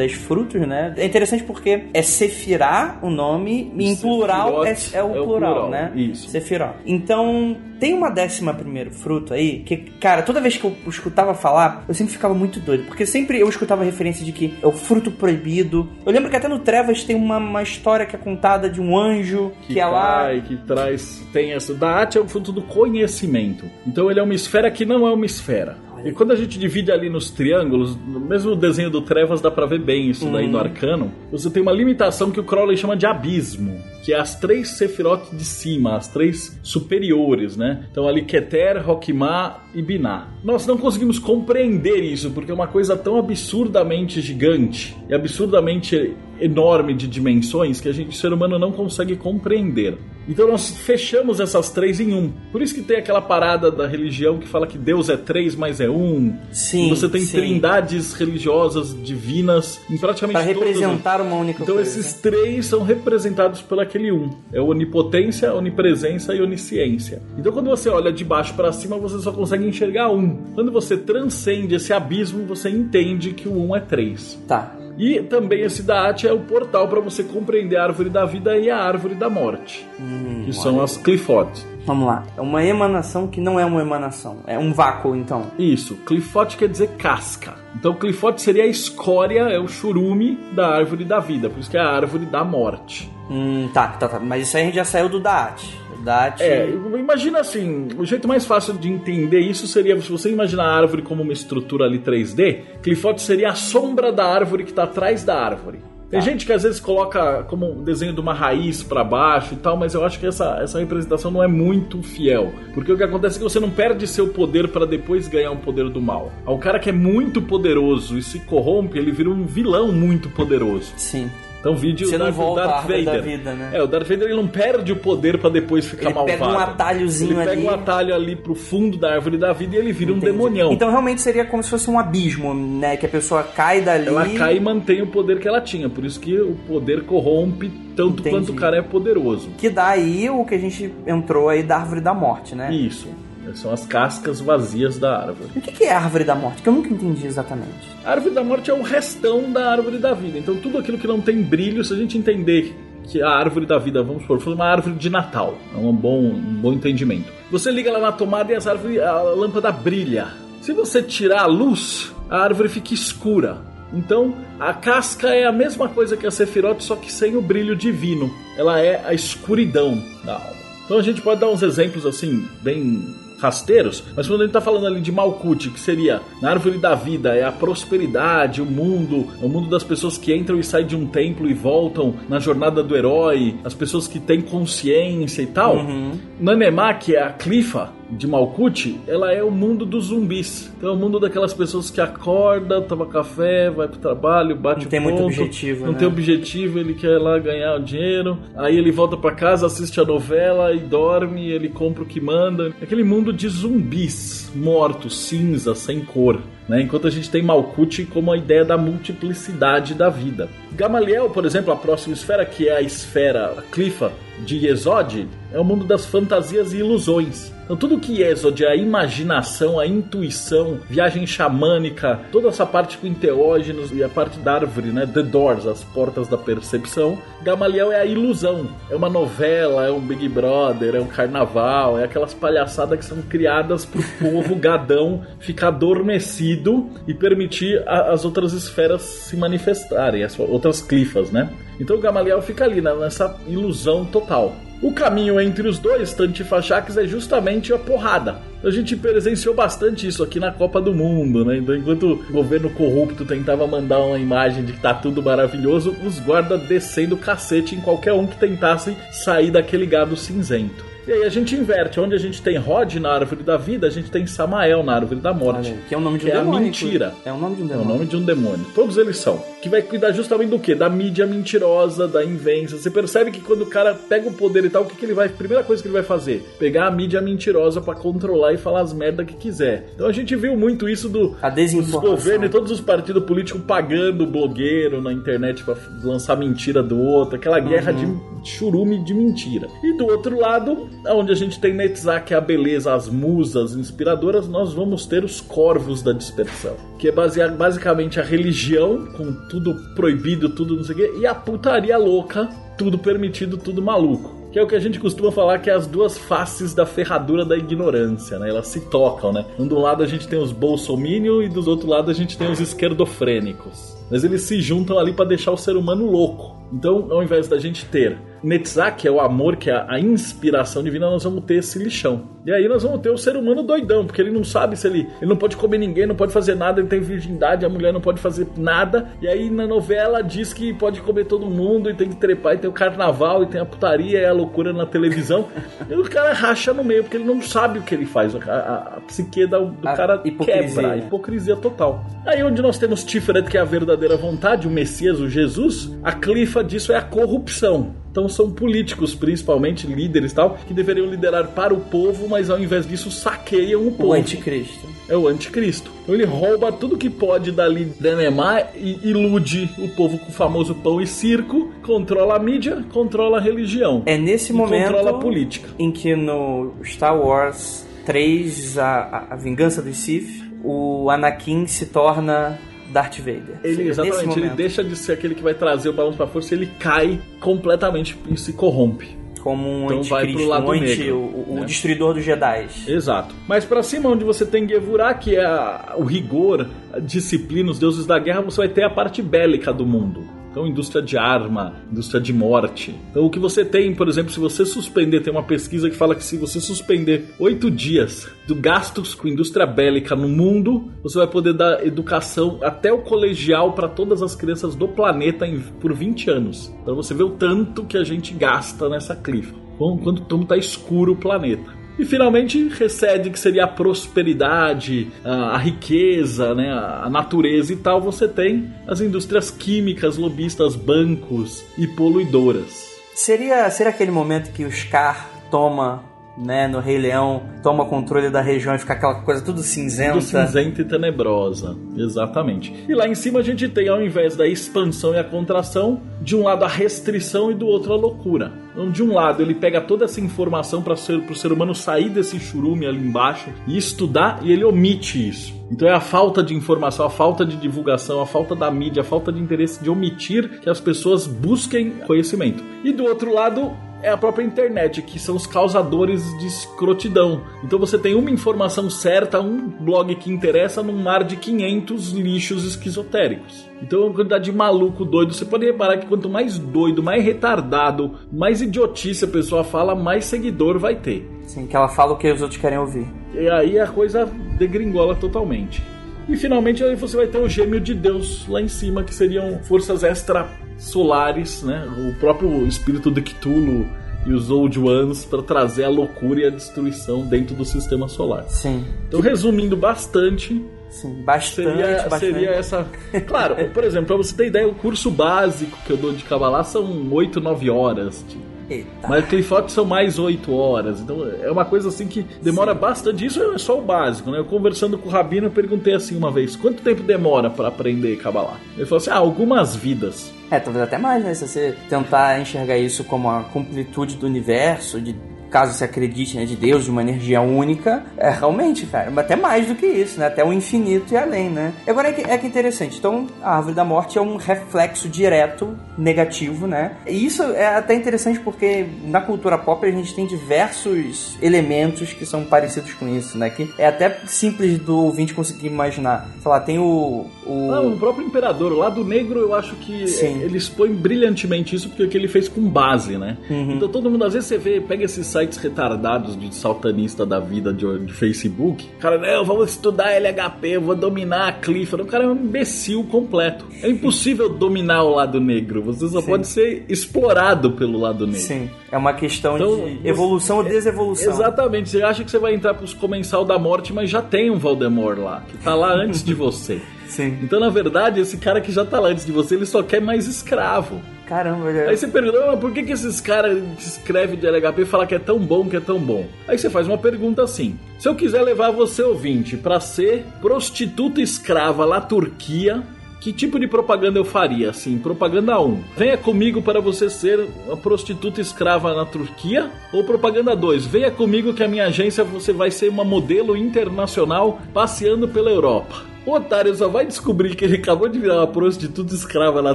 A: 10, dos 10 frutos, né? É interessante porque é Sefirá o nome, e em plural é, é, o, é plural, plural, né?
C: Isso.
A: Sefirá. Então, tem uma décima primeiro fruto aí, que, cara, toda vez que eu escutava falar, eu sempre ficava muito doido, porque sempre eu escutava referência de que é o fruto proibido. Eu lembro que até no Trevas tem uma, uma história que é contada de um anjo que, que é lá.
C: que traz. Tem essa. Daat é o fruto do conhecimento. Então ele é uma esfera que não é uma esfera. E quando a gente divide ali nos triângulos, mesmo o desenho do Trevas dá pra ver bem isso daí no uhum. Arcano, você tem uma limitação que o Crowley chama de abismo, que é as três Sephiroth de cima, as três superiores, né? Então ali Keter, Rokimah e Binah. Nós não conseguimos compreender isso, porque é uma coisa tão absurdamente gigante e absurdamente enorme de dimensões que a gente, o ser humano, não consegue compreender. Então nós fechamos essas três em um. Por isso que tem aquela parada da religião que fala que Deus é três, mas é um.
A: Sim.
C: E você tem
A: sim.
C: trindades religiosas divinas em praticamente
A: Pra
C: todos os-
A: representar uma única
C: Então
A: coisa.
C: esses três são representados pelo aquele um. É onipotência, onipresença e onisciência. Então quando você olha de baixo para cima, você só consegue enxergar um. Quando você transcende esse abismo, você entende que o um é três.
A: Tá.
C: E também esse Daat é o portal para você compreender a árvore da vida e a árvore da morte,
A: Hum,
C: que são as Clifford.
A: Vamos lá. É uma emanação que não é uma emanação. É um vácuo, então.
C: Isso, Clifford quer dizer casca. Então Clifford seria a escória, é o churume da árvore da vida, por isso que é a árvore da morte.
A: Hum, tá, tá, tá. Mas isso aí a gente já saiu do Daat. O Daat.
C: É, imagina assim, o jeito mais fácil de entender isso seria se você imaginar a árvore como uma estrutura ali 3D, Clifford seria a sombra da árvore que está atrás da árvore. Tem
A: Tá.
C: gente que às vezes coloca como um desenho de uma raiz para baixo e tal, mas eu acho que essa, essa representação não é muito fiel. Porque o que acontece é que você não perde seu poder para depois ganhar um poder do mal. O cara que é muito poderoso e se corrompe, ele vira um vilão muito poderoso.
A: Sim.
C: Então, vídeo
A: Você não
C: Darth,
A: volta
C: Darth
A: árvore da
C: Vader.
A: vida, né?
C: É, o Darth Vader ele não perde o poder pra depois ficar
A: Ele
C: malvado.
A: pega um atalhozinho
C: Ele pega
A: ali.
C: um atalho ali pro fundo da árvore da vida e ele vira um
A: Entendi.
C: demonião.
A: Então realmente seria como se fosse um abismo, né? Que a pessoa cai dali.
C: ela cai e mantém o poder que ela tinha. Por isso que o poder corrompe tanto
A: Entendi.
C: quanto o cara é poderoso.
A: Que dá aí o que a gente entrou aí da árvore da morte, né?
C: Isso. São as cascas vazias da árvore.
A: O que é a árvore da morte? Que eu nunca entendi exatamente.
C: A árvore da morte é o restão da árvore da vida. Então tudo aquilo que não tem brilho, se a gente entender que a árvore da vida, vamos supor, foi uma árvore de Natal, é um bom, um bom entendimento. Você liga ela na tomada e as árvores, a lâmpada brilha. Se você tirar a luz, a árvore fica escura. Então, a casca é a mesma coisa que a Sephiroth, só que sem o brilho divino. Ela é a escuridão da alma. Então a gente pode dar uns exemplos assim, bem rasteiros, mas quando a gente tá falando ali de Malkuth, que seria na árvore da vida, é a prosperidade, o mundo, é o mundo das pessoas que entram e saem de um templo e voltam na jornada do herói, as pessoas que têm consciência e tal.
A: Uhum.
C: Nanemá, que é a Clifa de Malkuth, ela é o mundo dos zumbis. Então é o mundo daquelas pessoas que acorda, toma café, vai pro trabalho, bate
A: Não tem muito
C: ponto,
A: objetivo,
C: Não
A: né?
C: tem objetivo, ele quer lá ganhar o dinheiro. Aí ele volta pra casa, assiste a novela e dorme, ele compra o que manda. Aquele mundo de zumbis, mortos, cinza, sem cor. Né? Enquanto a gente tem Malkuth como a ideia da multiplicidade da vida. Gamaliel, por exemplo, a próxima esfera, que é a esfera, a clifa de Yesod, é o mundo das fantasias e ilusões. Então tudo que Yesod é a imaginação, a intuição, viagem xamânica, toda essa parte com enteógenos e a parte da árvore, né? The Doors, as portas da percepção. Gamaliel é a ilusão. É uma novela, é um Big Brother, é um carnaval, é aquelas palhaçadas que são criadas pro povo gadão ficar adormecido e permitir a- as outras esferas se manifestarem, as outras clifas, né? Então o Gamaliel fica ali né, nessa ilusão total. O caminho entre os dois, Tantifachaques, é justamente a porrada. A gente presenciou bastante isso aqui na Copa do Mundo, né? Então, enquanto o governo corrupto tentava mandar uma imagem de que tá tudo maravilhoso, os guardas descendo o cacete em qualquer um que tentasse sair daquele gado cinzento. E aí a gente inverte. Onde a gente tem Rod na árvore da vida, a gente tem Samael na árvore da morte.
A: Olha que é o nome de um
C: é a
A: demônio.
C: mentira.
A: inclusive. É o nome de um
C: É o
A: demônio.
C: nome de um demônio. Todos eles são. Que vai cuidar justamente do quê? Da mídia mentirosa, da invenção. Você percebe que quando o cara pega o poder e tal, o que, que ele vai. Primeira coisa que ele vai fazer? Pegar a mídia mentirosa pra controlar e falar as merda que quiser. Então a gente viu muito isso do.
A: A desinformação.
C: governos e todos os partidos políticos pagando blogueiro na internet pra lançar mentira do outro, aquela guerra de churume de mentira. E do outro lado, onde a gente tem Netzach, a beleza, as musas inspiradoras, nós vamos ter os corvos da dispersão. Que é baseado, basicamente a religião, com tudo proibido, tudo não sei o quê, e a putaria louca, tudo permitido, tudo maluco. Que é o que a gente costuma falar que é as duas faces da ferradura da ignorância, né? Elas se tocam, né? Um do lado a gente tem os bolsominion e do outro lado a gente tem os esquerdofrênicos. Mas eles se juntam ali para deixar o ser humano louco. Então, ao invés da gente ter Netzach, que é o amor, que é a inspiração divina, nós vamos ter esse lixão. E aí nós vamos ter o ser humano doidão, porque ele não sabe se ele, ele não pode comer ninguém, não pode fazer nada, ele tem virgindade, a mulher não pode fazer nada. E aí na novela diz que pode comer todo mundo e tem que trepar, e tem o carnaval, e tem a putaria, e a loucura na televisão. e o cara racha no meio, porque ele não sabe o que ele faz. A, a, a psique do, do
A: A
C: cara
A: hipocrisia.
C: quebra, a hipocrisia total. Aí onde nós temos Tiferet, que é a verdadeira vontade, o Messias, o Jesus, a clifa disso é a corrupção. Então são políticos, principalmente líderes e tal, que deveriam liderar para o povo, mas ao invés disso saqueiam o povo.
A: O anticristo.
C: É o anticristo. Então ele rouba tudo que pode dali denemar e ilude o povo com o famoso pão e circo, controla a mídia, controla a religião.
A: É nesse momento
C: controla a política.
A: em que no Star Wars 3, a, a, a Vingança dos Sith, o Anakin se torna Darth Vader.
C: Ele, exatamente, ele deixa de ser aquele que vai trazer o balanço pra força, ele cai completamente e se corrompe.
A: como um
C: Então vai pro lado
A: um anti,
C: negro,
A: o, o
C: né?
A: destruidor dos Jedi.
C: Exato. Mas pra cima, onde você tem Gevurah, que é a- o rigor, a disciplina, os deuses da guerra, você vai ter a parte bélica do mundo. Então, indústria de arma, indústria de morte. Então, o que você tem, por exemplo, se você suspender, tem uma pesquisa que fala que se você suspender oito dias do gastos com indústria bélica no mundo, você vai poder dar educação até o colegial para todas as crianças do planeta em- por 20 anos. Então, você vê o tanto que a gente gasta nessa clifa. Bom, quando como tá escuro o planeta. E finalmente recede que seria a prosperidade, a, a riqueza, né, a a natureza e tal. Você tem as indústrias químicas, lobistas, bancos e poluidoras.
A: Seria, seria aquele momento que o Scar toma, né, no Rei Leão, toma controle da região e fica aquela coisa tudo cinzenta.
C: Tudo cinzenta e tenebrosa, exatamente. E lá em cima a gente tem, ao invés da expansão e a contração, de um lado a restrição e do outro a loucura. Então, de um lado, ele pega toda essa informação para ser, o ser humano sair desse churume ali embaixo e estudar, e ele omite isso. Então é a falta de informação, a falta de divulgação, a falta da mídia, a falta de interesse de omitir que as pessoas busquem conhecimento. E do outro lado, é a própria internet, que são os causadores de escrotidão. Então você tem uma informação certa, um blog que interessa num mar de 500 lixos esquizotéricos. Então é uma quantidade de maluco doido. Você pode reparar que quanto mais doido, mais retardado, mais idiotice a pessoa fala, mais seguidor vai ter.
A: Assim, que ela fala o que os outros querem ouvir.
C: E aí a coisa degringola totalmente. E finalmente aí você vai ter o gêmeo de Deus lá em cima, que seriam forças extrasolares, né? O próprio espírito de Cthulhu e os Old Ones para trazer a loucura e a destruição dentro do sistema solar.
A: Sim,
C: Então, resumindo bastante,
A: sim, bastante,
C: seria,
A: bastante.
C: seria essa. Claro, por exemplo, para você ter ideia, o curso básico que eu dou de Kabbalah são 8, 9 horas. de-
A: Eita.
C: mas Clifox são mais 8 horas. Então é uma coisa assim que demora bastante. Isso é só o básico, né? Eu conversando com o Rabino, eu perguntei assim uma vez: quanto tempo demora para aprender Kabbalah? Ele falou assim: ah, algumas vidas.
A: É, talvez até mais, né? Se você tentar enxergar isso como a completude do universo, de caso você acredite né, de Deus, de uma energia única, é realmente, cara, até mais do que isso, né? Até o infinito e além, né? Agora é que, é que interessante. Então, a árvore da morte é um reflexo direto negativo, né? E isso é até interessante porque na cultura pop a gente tem diversos elementos que são parecidos com isso, né? Que é até simples do ouvinte conseguir imaginar. Sei lá, tem o. o...
C: Ah, o próprio imperador, o lado negro, eu acho que
A: Sim.
C: ele expõe brilhantemente isso porque é o que ele fez com base, né?
A: Uhum.
C: Então todo mundo, às vezes você vê, pega esses sites retardados de saltanista da vida de, de Facebook, cara, não, vamos estudar LHP, eu vou dominar a Clifford. O cara é um imbecil completo. É impossível dominar o lado negro, você só
A: Sim.
C: pode ser explorado pelo lado negro.
A: Sim, é uma questão
C: Então,
A: de evolução ou desevolução.
C: Exatamente, você acha que você vai entrar pros comensal da morte, mas já tem um Voldemort lá, que tá lá antes de você.
A: Sim.
C: Então, na verdade, esse cara que já tá lá antes de você, ele só quer mais escravo.
A: Caramba,
C: Aí
A: velho.
C: você pergunta, "Ah, por que, que esses caras que escrevem de LHP falam que é tão bom, que é tão bom? Aí você faz uma pergunta assim: se eu quiser levar você, ouvinte, pra ser prostituta escrava lá Turquia, que tipo de propaganda eu faria? Assim, propaganda 1. Venha comigo para você ser uma prostituta escrava na Turquia. Ou propaganda 2. Venha comigo que a minha agência você vai ser uma modelo internacional passeando pela Europa. O otário só vai descobrir que ele acabou de virar uma prostituta escrava na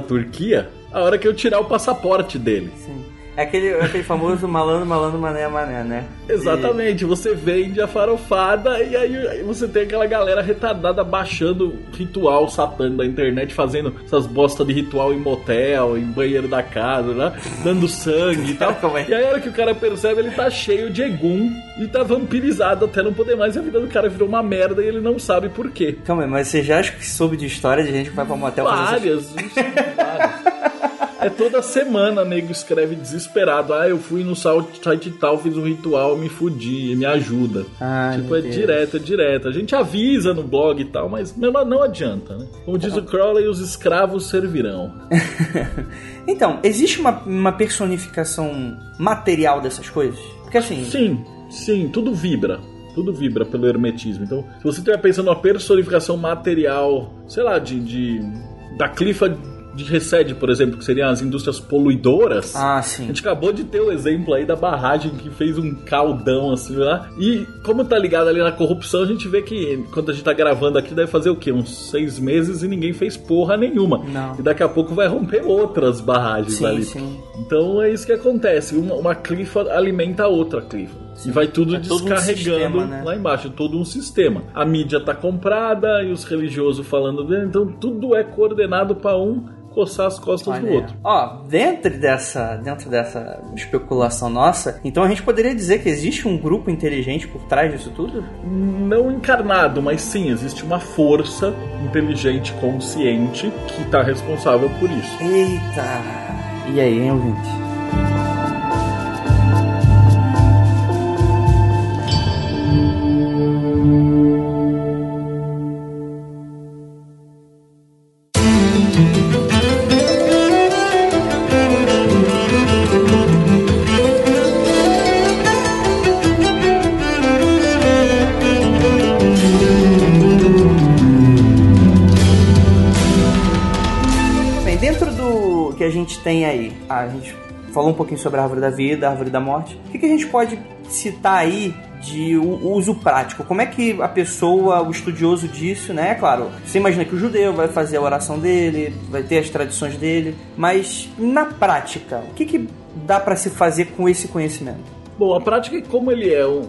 C: Turquia a hora que eu tirar o passaporte dele.
A: Sim. É aquele, é aquele famoso malandro, malandro, mané, mané, né?
C: Exatamente, você vende a farofada e aí, você tem aquela galera retardada baixando ritual satânico da internet, fazendo essas bostas de ritual em motel, em banheiro da casa, né? Dando sangue e tal.
A: É?
C: E aí a hora que o cara percebe, ele tá cheio de egum e tá vampirizado até não poder mais. E a vida do cara virou uma merda e ele não sabe por quê.
A: Calma aí, mas você já acha que soube de história de gente que vai pra motel fazer essas-
C: Várias, várias. É toda semana nego escreve desesperado. Ah, eu fui no site tal, fiz um ritual, me fudi, me ajuda.
A: Ai,
C: tipo, é
A: Deus.
C: direto, é direto. A gente avisa no blog e tal, mas não adianta, né? Como diz o Crowley, os escravos servirão.
A: Então, existe uma, uma personificação material dessas coisas? Porque assim,
C: Sim, sim, tudo vibra. Tudo vibra pelo hermetismo. Então, se você estiver pensando numa personificação material, sei lá, de, de da clifa de Resede, por exemplo, que seriam as indústrias poluidoras.
A: ah,
C: A
A: sim.
C: gente acabou de ter o exemplo aí da barragem que fez um caldão assim lá. E como tá ligado ali na corrupção, a gente vê que quando a gente tá gravando aqui deve fazer o quê? Uns seis meses e ninguém fez porra nenhuma.
A: Não.
C: E daqui a pouco vai romper outras barragens
A: Sim,
C: ali.
A: sim.
C: Então é isso que acontece. Uma, uma clifa alimenta a outra clifa. E vai tudo
A: É todo um
C: descarregando
A: sistema, né?
C: lá embaixo, todo um sistema. A mídia tá comprada e os religiosos falando dele, então tudo é coordenado para um coçar as costas do
A: Olha,
C: outro.
A: Ó, dentro dessa, dentro dessa especulação nossa, então a gente poderia dizer que existe um grupo inteligente por trás disso tudo?
C: não encarnado, mas sim, existe uma força inteligente, consciente, que está responsável por isso.
A: Eita! E aí, hein, ouvinte? Falou um pouquinho sobre a árvore da vida, a árvore da morte. O que, que a gente pode citar aí de uso prático? Como é que a pessoa, o estudioso disso, né? Claro, você imagina que o judeu vai fazer a oração dele, vai ter as tradições dele, mas na prática, o que, que dá para se fazer com esse conhecimento?
C: Bom, a prática é como ele é um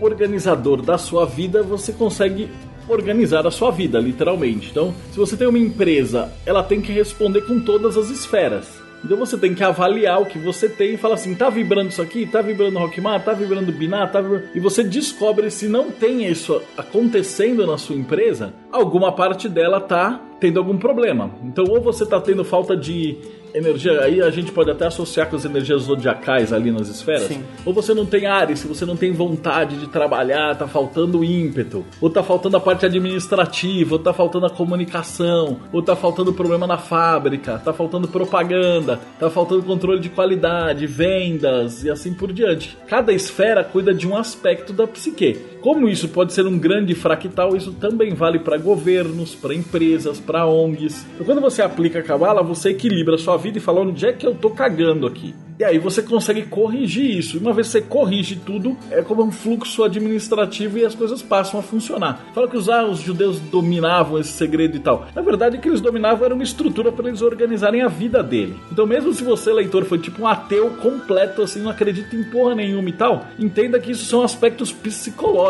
C: organizador da sua vida, você consegue organizar a sua vida, literalmente. Então, se você tem uma empresa, ela tem que responder com todas as esferas. Então você tem que avaliar o que você tem e falar assim, tá vibrando isso aqui? Tá vibrando Rockmar? Tá vibrando Binar? Tá vibrando... E você descobre se não tem isso acontecendo na sua empresa, alguma parte dela tá tendo algum problema. Então ou você tá tendo falta de energia, aí a gente pode até associar com as energias zodiacais ali nas esferas.
A: Sim.
C: Ou você não tem Ares, se você não tem vontade de trabalhar, tá faltando ímpeto, ou tá faltando a parte administrativa, ou tá faltando a comunicação, ou tá faltando problema na fábrica, tá faltando propaganda, tá faltando controle de qualidade, vendas e assim por diante. Cada esfera cuida de um aspecto da psique. Como isso pode ser um grande fractal, isso também vale para governos, para empresas, para ONGs. Então, quando você aplica a Kabbalah, você equilibra a sua vida e fala onde é que eu tô cagando aqui. E aí você consegue corrigir isso. E uma vez que você corrige tudo, é como um fluxo administrativo e as coisas passam a funcionar. Fala que os, ah, os judeus dominavam esse segredo e tal. Na verdade, o que eles dominavam era uma estrutura para eles organizarem a vida dele. Então, mesmo se você, leitor, foi tipo um ateu completo, assim, não acredita em porra nenhuma e tal, entenda que isso são aspectos psicológicos.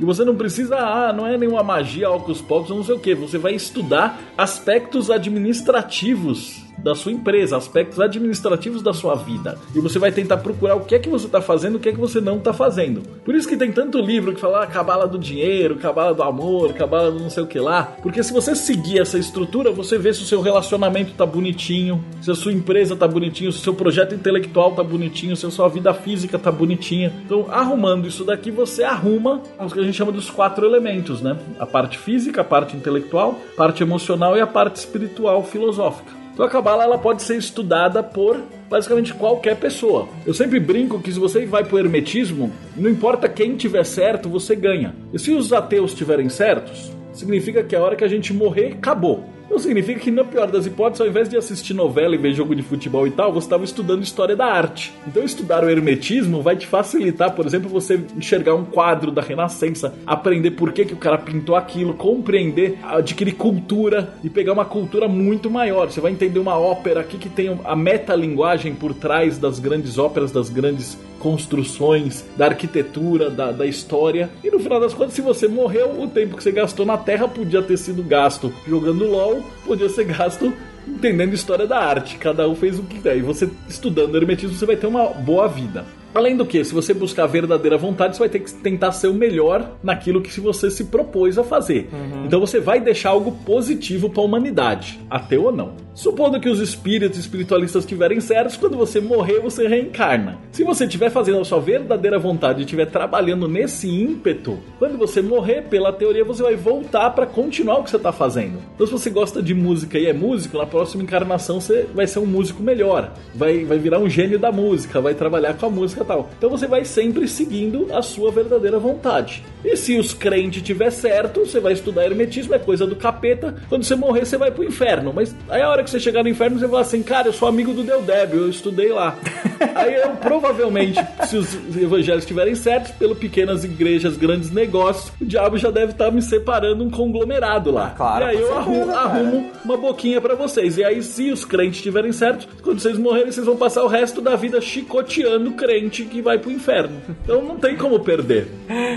C: E você não precisa, ah, não é nenhuma magia, álcool pocos, não sei o que. Você vai estudar aspectos administrativos da sua empresa, aspectos administrativos da sua vida. E você vai tentar procurar o que é que você está fazendo, o que é que você não está fazendo. Por isso que tem tanto livro que fala ah, cabala do dinheiro, cabala do amor, cabala do não sei o que lá. Porque se você seguir essa estrutura, você vê se o seu relacionamento tá bonitinho, se a sua empresa tá bonitinho, se o seu projeto intelectual tá bonitinho, se a sua vida física tá bonitinha. Então, arrumando isso daqui, você arruma o que a gente chama dos quatro elementos, né? A parte física, a parte intelectual, a parte emocional e a parte espiritual filosófica. Então a Kabbalah ela pode ser estudada por basicamente qualquer pessoa. Eu sempre brinco que se você vai pro hermetismo, não importa quem tiver certo, você ganha. E se os ateus tiverem certos, significa que a hora que a gente morrer, acabou. Não significa que, na pior das hipóteses, ao invés de assistir novela e ver jogo de futebol e tal, você estava estudando história da arte. Então, estudar o hermetismo vai te facilitar, por exemplo, você enxergar um quadro da Renascença, aprender por que, que o cara pintou aquilo, compreender, adquirir cultura e pegar uma cultura muito maior. Você vai entender uma ópera aqui que tem a metalinguagem por trás das grandes óperas, das grandes construções, da arquitetura, da, da história. E no final das contas, se você morreu, o tempo que você gastou na Terra podia ter sido gasto jogando LOL, podia ser gasto entendendo história da arte. Cada um fez o que quer. E você estudando hermetismo, você vai ter uma boa vida. Além do que, se você buscar a verdadeira vontade, você vai ter que tentar ser o melhor naquilo que você se propôs a fazer. Uhum. Então você vai deixar algo positivo para a humanidade, ateu ou não. Supondo que os espíritos espiritualistas estiverem certos, quando você morrer, você reencarna. Se você estiver fazendo a sua verdadeira vontade e estiver trabalhando nesse ímpeto, quando você morrer, pela teoria, você vai voltar para continuar o que você está fazendo. Então, se você gosta de música e é músico, na próxima encarnação você vai ser um músico melhor, vai, vai virar um gênio da música, vai trabalhar com a música tal. Então, você vai sempre seguindo a sua verdadeira vontade. E se os crentes tiver certo, você vai estudar hermetismo, é coisa do capeta. Quando você morrer, você vai pro inferno. Mas aí a hora que você chegar no inferno, você vai falar assim, cara, eu sou amigo do Deldeb, eu estudei lá. Aí eu provavelmente, se os evangelhos estiverem certos, pelo pequenas igrejas, grandes negócios, o diabo já deve estar me separando um conglomerado lá.
A: Claro,
C: e aí eu arrumo, arrumo, uma boquinha para vocês. E aí, se os crentes estiverem certos, quando vocês morrerem, vocês vão passar o resto da vida chicoteando o crente que vai pro inferno. Então não tem como perder.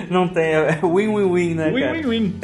A: Não tem, é win-win-win, né?
C: Win-win-win.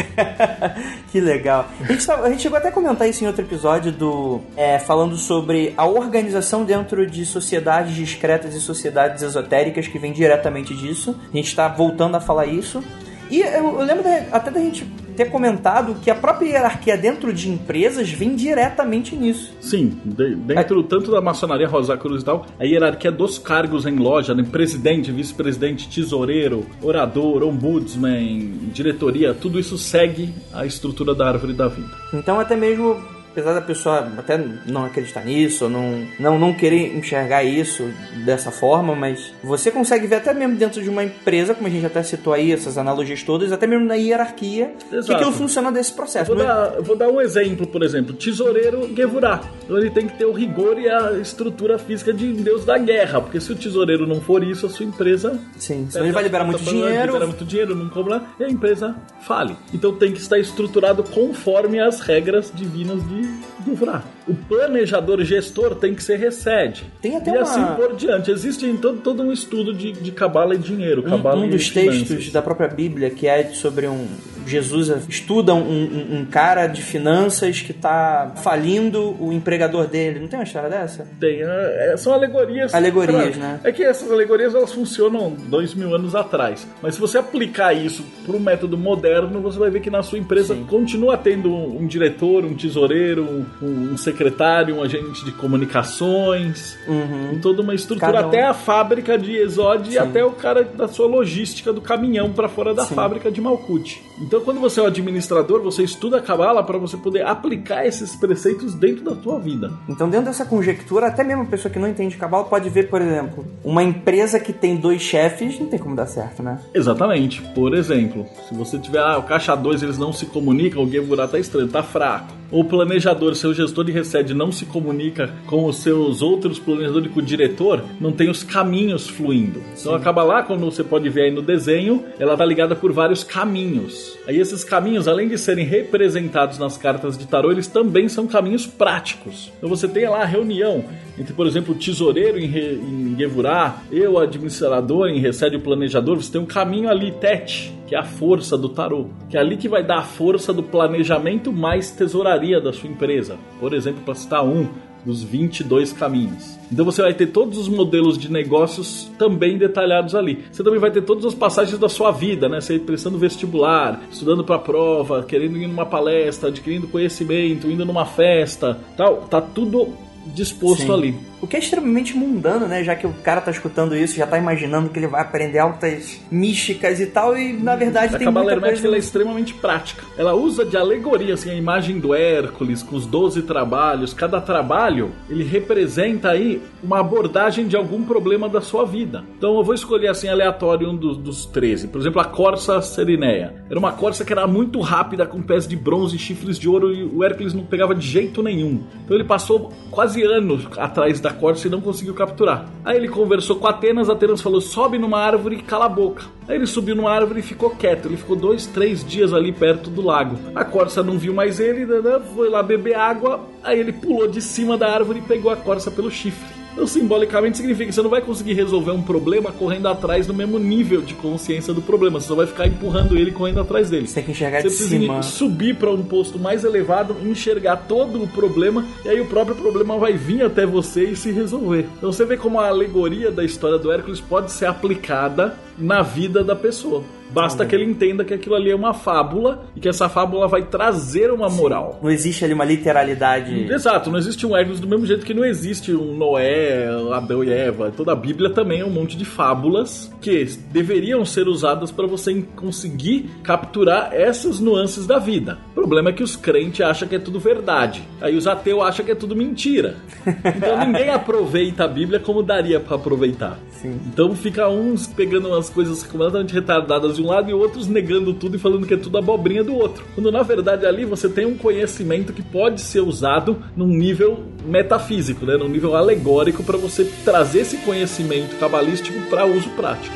A: que legal. A gente, a gente chegou até a comentar isso em outro episódio do é, falando sobre a organização dentro de sociedades discretas e sociedades esotéricas que vem diretamente disso. A gente está voltando a falar isso. E eu, eu lembro de, até da gente ter comentado que a própria hierarquia dentro de empresas vem diretamente nisso.
C: Sim, de, dentro é. tanto da maçonaria Rosa Cruz e tal, a hierarquia dos cargos em loja, né? presidente, vice-presidente, tesoureiro, orador, ombudsman, diretoria, tudo isso segue a estrutura da árvore da vida.
A: Então até mesmo apesar da pessoa até não acreditar nisso, não, não, não querer enxergar isso dessa forma, mas você consegue ver até mesmo dentro de uma empresa, como a gente até citou aí, essas analogias todas, até mesmo na hierarquia, Exato. que aquilo funciona desse processo.
C: Eu vou, dar, vou dar um exemplo, por exemplo, tesoureiro Gevurah. Então ele tem que ter o rigor e a estrutura física de Deus da guerra, porque se o tesoureiro não for isso, a sua empresa...
A: Sim, senão ele vai liberar muito dinheiro...
C: Libera muito dinheiro, não cobra, e a empresa fale. Então tem que estar estruturado conforme as regras divinas de livrar. O planejador gestor tem que ser recede.
A: Tem até
C: e
A: uma...
C: assim por diante. Existe em todo, todo um estudo de, de cabala e dinheiro.
A: Um, um dos textos da própria Bíblia que é sobre um Jesus estuda um, um, um cara de finanças que está falindo o empregador dele. Não tem uma história dessa?
C: Tem. É, são alegorias.
A: Alegorias, pra... né?
C: É que essas alegorias elas funcionam dois mil anos atrás. Mas se você aplicar isso para o método moderno, você vai ver que na sua empresa Sim. continua tendo um, um, diretor, um tesoureiro, um, um, secretário, um agente de comunicações, uhum. toda uma estrutura. Até a fábrica de Exode e até o cara da sua logística do caminhão para fora da Sim. fábrica de Malkuth. Então, quando você é o administrador, você estuda a Kabbalah para você poder aplicar esses preceitos dentro da tua vida.
A: Então, dentro dessa conjectura, até mesmo a pessoa que não entende Kabbalah pode ver, por exemplo, uma empresa que tem dois chefes, não tem como dar certo, né?
C: Exatamente. Por exemplo, se você tiver, ah, o caixa 2 eles não se comunicam, o Gevurah tá estranho, tá fraco o planejador, seu gestor de receite não se comunica com os seus outros planejadores, com o diretor, não tem os caminhos fluindo. Então, Sim. Então acaba lá, quando você pode ver aí no desenho, ela tá ligada por vários caminhos. Aí esses caminhos, além de serem representados nas cartas de tarô, eles também são caminhos práticos. Então você tem lá a reunião entre, por exemplo, o tesoureiro em, Re, em Gevurah, eu, administrador, em Recede o planejador, você tem um caminho ali, Tete, que é a força do tarô, que é ali que vai dar a força do planejamento mais tesouraria da sua empresa. Por exemplo, para citar um, dos 22 caminhos. Então você vai ter todos os modelos de negócios também detalhados ali. Você também vai ter todas as passagens da sua vida, né? Você prestando vestibular, estudando para prova, querendo ir numa palestra, adquirindo conhecimento, indo numa festa, tal. Tá tudo disposto Sim. ali.
A: O que é extremamente mundano, né? Já que o cara tá escutando isso, já tá imaginando que ele vai aprender altas místicas e tal, e na verdade
C: A
A: tem muita
C: Hermética
A: coisa...
C: ela é extremamente prática. Ela usa de alegoria assim, a imagem do Hércules com os 12 trabalhos. Cada trabalho ele representa aí uma abordagem de algum problema da sua vida. Então eu vou escolher assim aleatório um dos, dos 13. Por exemplo, a Corsa Serineia. Era uma corsa que era muito rápida, com pés de bronze e chifres de ouro, e o Hércules não pegava de jeito nenhum. Então ele passou quase anos atrás da corsa e não conseguiu capturar. Aí ele conversou com Atenas, Atenas falou: sobe numa árvore e cala a boca. Aí ele subiu numa árvore e ficou quieto. Ele ficou dois, três dias ali perto do lago. A corça não viu mais ele, né, né, foi lá beber água. Aí ele pulou de cima da árvore e pegou a corça pelo chifre. Então, simbolicamente, significa que você não vai conseguir resolver um problema correndo atrás no mesmo nível de consciência do problema. Você só vai ficar empurrando ele correndo atrás dele.
A: Você tem que enxergar
C: Você
A: de
C: precisa
A: cima.
C: subir para um posto mais elevado, enxergar todo o problema, e aí o próprio problema vai vir até você e se resolver. Então você vê como a alegoria da história do Hércules pode ser aplicada na vida da pessoa. Basta que ele entenda que aquilo ali é uma fábula e que essa fábula vai trazer uma moral.
A: Não existe ali uma literalidade.
C: Exato, não existe um Hércules do mesmo jeito que não existe um Noé, Adão e Eva. Toda a Bíblia também é um monte de fábulas que deveriam ser usadas para você conseguir capturar essas nuances da vida. O problema é que os crentes acham que é tudo verdade. Aí os ateus acham que é tudo mentira. Então ninguém aproveita a Bíblia como daria para aproveitar.
A: Sim.
C: Então fica uns pegando umas coisas completamente retardadas de um lado e outros negando tudo e falando que é tudo abobrinha do outro. Quando na verdade ali você tem um conhecimento que pode ser usado num nível metafísico, né? num nível alegórico para você trazer esse conhecimento cabalístico para uso prático.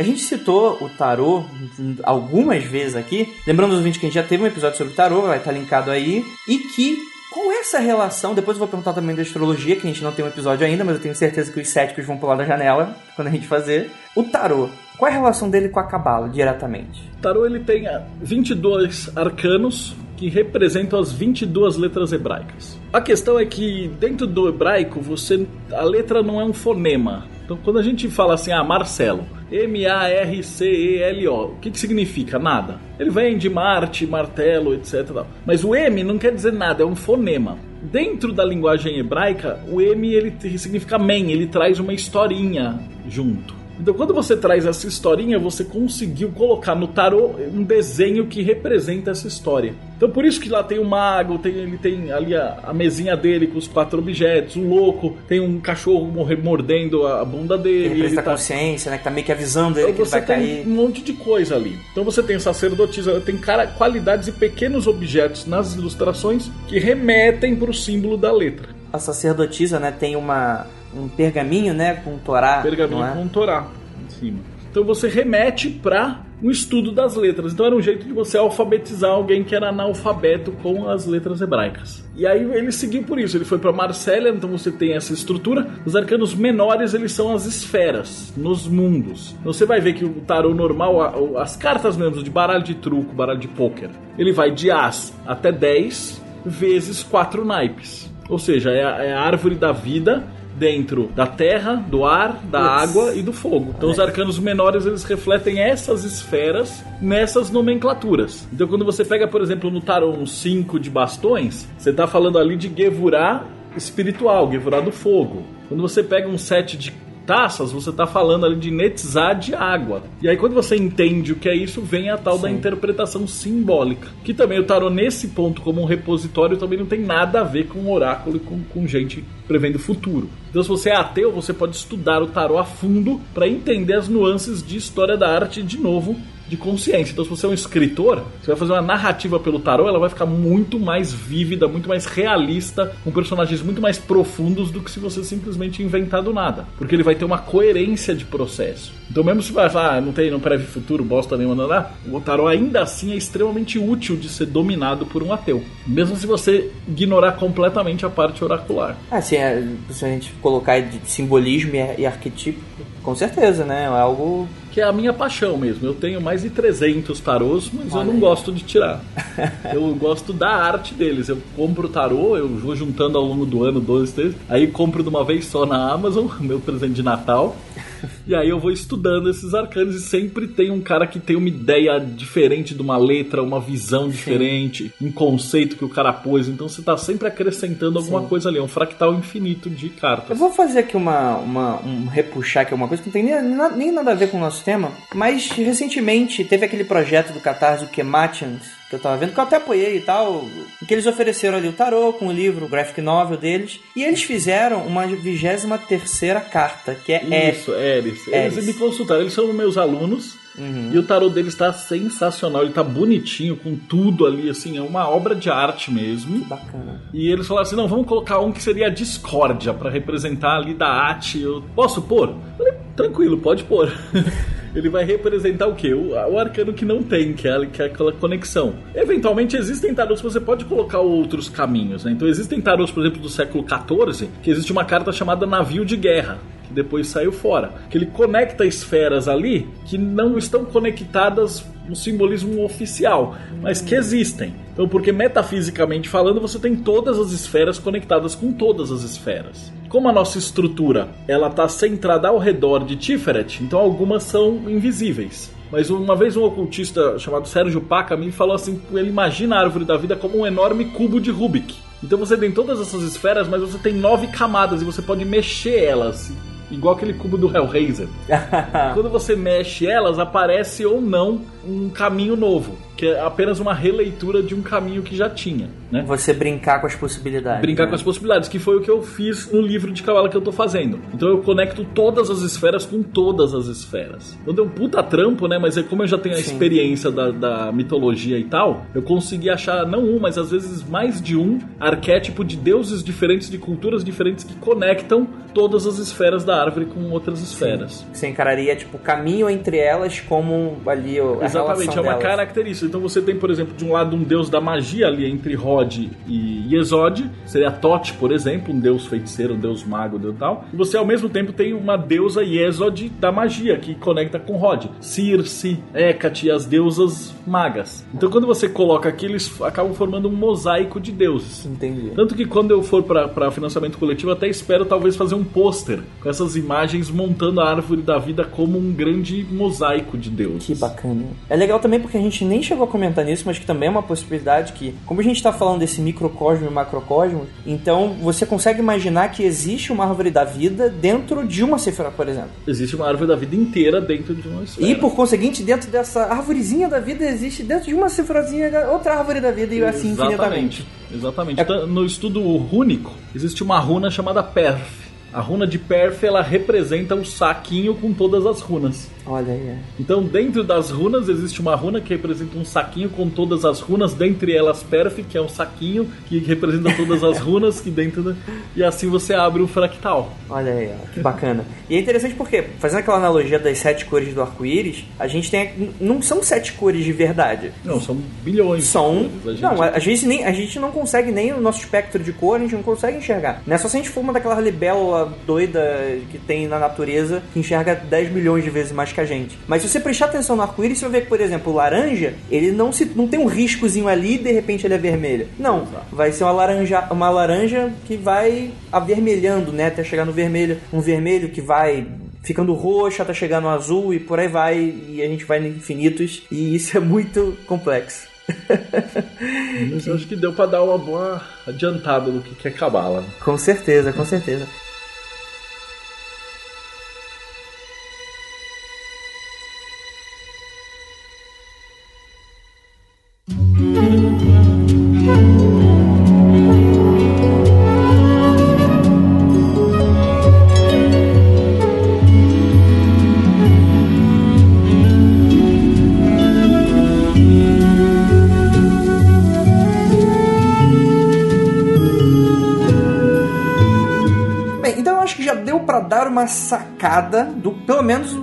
A: A gente citou o tarô algumas vezes aqui. Lembrando os ouvintes que a gente já teve um episódio sobre o tarô, vai estar linkado aí. E que qual é essa relação? Depois eu vou perguntar também da astrologia, que a gente não tem um episódio ainda, mas eu tenho certeza que os céticos vão pular da janela quando a gente fazer. O tarô, qual é a relação dele com a cabala diretamente?
C: O tarô ele tem ah, 22 arcanos que representam as 22 letras hebraicas. A questão é que dentro do hebraico você a letra não é um fonema. Então quando a gente fala assim, ah, Marcelo, M-A-R-C-E-L-O. O que, que significa? Nada. Ele vem de Marte, martelo, etc. Mas o M não quer dizer nada, é um fonema. Dentro da linguagem hebraica, o M ele significa men, ele traz uma historinha junto. Então, quando você traz essa historinha, você conseguiu colocar no tarô um desenho que representa essa história. Então, por isso que lá tem o mago, tem, ele tem ali a, a mesinha dele com os quatro objetos, o louco, tem um cachorro morre- mordendo a bunda dele.
A: Ele presta
C: tá-
A: consciência, né? Que tá meio que avisando ele
C: então
A: que ele
C: você
A: vai
C: tem
A: cair.
C: um monte de coisa ali. Então você tem sacerdotisa, tem cara, qualidades e pequenos objetos nas ilustrações que remetem para o símbolo da letra.
A: A sacerdotisa, né, tem uma, um pergaminho, né, com Torá.
C: Pergaminho
A: é?
C: com Torá em cima. Então você remete para um estudo das letras. Então era um jeito de você alfabetizar alguém que era analfabeto com as letras hebraicas. E aí ele seguiu por isso. Ele foi para Marsella, então você tem essa estrutura. Os arcanos menores eles são as esferas nos mundos. Você vai ver que o tarô normal, as cartas mesmo de baralho de truco, baralho de pôquer, ele vai de as até 10 vezes 4 naipes. Ou seja, é a, é a árvore da vida dentro da terra, do ar, da
A: Putz.
C: água e do fogo. Então os arcanos menores eles refletem essas esferas nessas nomenclaturas. Então quando você pega, por exemplo, no tarô um 5 de bastões, você está falando ali de Gevurah espiritual, Gevurah do fogo. Quando você pega um 7 de taças, você está falando ali de Netzah de água. E aí quando você entende o que é isso, vem a tal da interpretação simbólica. Que também o tarô nesse ponto como um repositório também não tem nada a ver com oráculo e com, com gente prevendo o futuro. Então se você é ateu, você pode estudar o tarô a fundo para entender as nuances de história da arte de novo de consciência. Então, se você é um escritor, você vai fazer uma narrativa pelo tarô, ela vai ficar muito mais vívida, muito mais realista, com personagens muito mais profundos do que se você simplesmente inventar do nada. Porque ele vai ter uma coerência de processo. Então, mesmo se você falar, ah, não tem, não preve futuro, bosta nenhuma, não, não, o tarô ainda assim é extremamente útil de ser dominado por um ateu. Mesmo se você ignorar completamente a parte oracular.
A: Ah, se, é, se a gente colocar de simbolismo e, e arquetípico, Com certeza, né? É algo
C: que é a minha paixão mesmo. Eu tenho mais de 300 tarôs, mas Olha eu não aí. gosto de tirar. eu gosto da arte deles. Eu compro tarô, eu vou juntando ao longo do ano, dois, três. Aí compro de uma vez só na Amazon, meu presente de Natal. E aí eu vou estudando esses arcanos e sempre tem um cara que tem uma ideia diferente de uma letra, uma visão diferente, Sim. um conceito que o cara pôs. Então você tá sempre acrescentando alguma Sim. coisa ali, é um fractal infinito de cartas.
A: Eu vou fazer aqui uma, uma um repuxar aqui uma coisa que não tem nem, nem nada a ver com o nosso tema, mas recentemente teve aquele projeto do Catarse, o Kematians, que eu tava vendo, que eu até apoiei e tal, que eles ofereceram ali o tarô com o livro, o graphic novel deles, e eles fizeram uma vigésima terceira carta, que é
C: Isso, Eris. Eles me consultaram, eles são meus alunos, Uhum. E o tarô deles está sensacional, ele tá bonitinho, com tudo ali, assim, é uma obra de arte mesmo.
A: Que bacana.
C: E eles falaram assim: não, vamos colocar um que seria a discórdia para representar ali da arte. Eu posso pôr? Eu falei, tranquilo, pode pôr. ele vai representar o quê? O, o arcano que não tem, que é, que é aquela conexão. Eventualmente existem tarôs que você pode colocar outros caminhos, né? Então existem tarôs, por exemplo, do século XIV, que existe uma carta chamada Navio de Guerra que depois saiu fora. Que ele conecta esferas ali que não estão conectadas no simbolismo oficial, mas que existem. Então, porque metafisicamente falando, você tem todas as esferas conectadas com todas as esferas. Como a nossa estrutura ela está centrada ao redor de Tiferet, então algumas são invisíveis. Mas uma vez um ocultista chamado Sérgio Paca me falou assim: ele imagina a árvore da vida como um enorme cubo de Rubik. Então você tem todas essas esferas, mas você tem nove camadas e você pode mexer elas igual aquele cubo do Hellraiser. Quando você mexe elas, aparece ou não um caminho novo que é apenas uma releitura de um caminho que já tinha, né?
A: Você brincar com as possibilidades.
C: Brincar né? com as possibilidades, que foi o que eu fiz no livro de cavalo que eu tô fazendo. Então eu conecto todas as esferas com todas as esferas. Então deu um puta trampo, né? Mas é como eu já tenho a Sim. experiência da, da, mitologia e tal, eu consegui achar não um, mas às vezes mais de um arquétipo de deuses diferentes, de culturas diferentes que conectam todas as esferas da árvore com outras esferas.
A: Você encararia, tipo, o caminho entre elas como ali a
C: Exatamente, é uma
A: delas.
C: característica. Então você tem, por exemplo, de um lado um deus da magia ali entre Rod e Yesod, seria Tote, por exemplo, um deus feiticeiro, um deus mago, um deus tal. E você ao mesmo tempo tem uma deusa Yesod da magia que conecta com Rod, Circe, Hecate e as deusas magas. Então quando você coloca aqui, eles acabam formando um mosaico de deuses.
A: Entendi.
C: Tanto que quando eu for para financiamento coletivo, até espero talvez fazer um pôster com essas imagens montando a árvore da vida como um grande mosaico de deuses.
A: Que bacana. É legal também porque a gente nem chegou a comentar nisso, mas que também é uma possibilidade que, como a gente está falando desse microcosmo e macrocosmo, então você consegue imaginar que existe uma árvore da vida dentro de uma cifra, por exemplo.
C: Existe uma árvore da vida inteira dentro de uma esfera.
A: E por conseguinte, dentro dessa árvorezinha da vida existe dentro de uma cifrazinha outra árvore da vida e assim
C: infinitamente. Exatamente. É... No estudo rúnico, existe uma runa chamada Perf a runa de Perf ela representa o saquinho com todas as runas.
A: Olha aí. É.
C: Então, dentro das runas existe uma runa que representa um saquinho com todas as runas, dentre elas Perf, que é um saquinho que representa todas as runas que dentro da... e assim você abre um fractal.
A: Olha aí, que bacana. E é interessante porque, fazendo aquela analogia das sete cores do arco-íris, a gente tem não são sete cores de verdade.
C: Não, são bilhões.
A: São. A gente... Não, a, a gente nem a gente não consegue nem o nosso espectro de cor, a gente não consegue enxergar. Não é só se a gente for uma daquelas libélulas doida que tem na natureza que enxerga 10 milhões de vezes mais que a gente. Mas se você prestar atenção no arco-íris, você vai ver que, por exemplo, o laranja, ele não, se, não tem um riscozinho ali e de repente ele é vermelho. Não, vai ser uma laranja, uma laranja que vai avermelhando, né, até chegar no vermelho. Um vermelho que vai ficando roxo até chegar no azul e por aí vai, e a gente vai em infinitos, e isso é muito complexo.
C: Mas eu acho que deu para dar uma boa adiantada no que é cabala.
A: Com certeza, com certeza. Sacada do, pelo menos,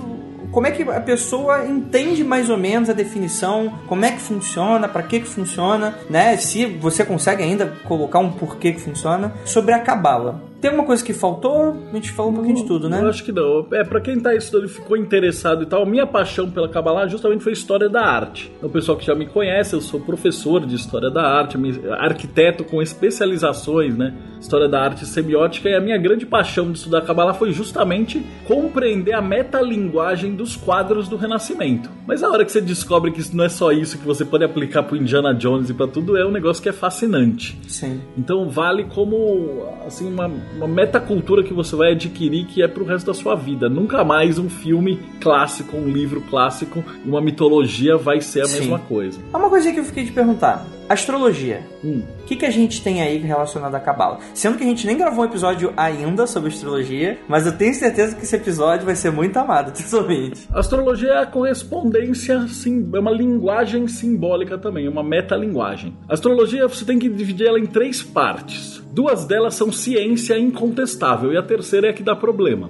A: como é que a pessoa entende mais ou menos a definição, como é que funciona, para que que funciona, né? Se você consegue ainda colocar um porquê que funciona sobre a cabala. Tem alguma coisa que faltou? A gente falou um pouquinho de tudo, né?
C: Eu acho que não. É, pra quem tá estudando e ficou interessado e tal, minha paixão pela Kabbalah justamente foi história da arte. O pessoal que já me conhece, eu sou professor de história da arte, arquiteto com especializações, né? História da arte semiótica, e a minha grande paixão de estudar Kabbalah foi justamente compreender a metalinguagem dos quadros do Renascimento. Mas a hora que você descobre que isso não é só isso que você pode aplicar pro Indiana Jones e para tudo, é um negócio que é fascinante.
A: Sim.
C: Então vale como assim uma uma metacultura que você vai adquirir que é pro resto da sua vida. Nunca mais um filme clássico, um livro clássico, uma mitologia vai ser a
A: Sim.
C: mesma coisa.
A: É uma coisinha que eu fiquei de perguntar. Astrologia.
C: Hum.
A: O que, que a gente tem aí relacionado à Cabala? Sendo que a gente nem gravou um episódio ainda sobre astrologia, mas eu tenho certeza que esse episódio vai ser muito amado, pessoalmente.
C: Astrologia é a correspondência, sim, é uma linguagem simbólica também, é uma metalinguagem. Astrologia você tem que dividir ela em três partes. Duas delas são ciência incontestável e a terceira é a que dá problema.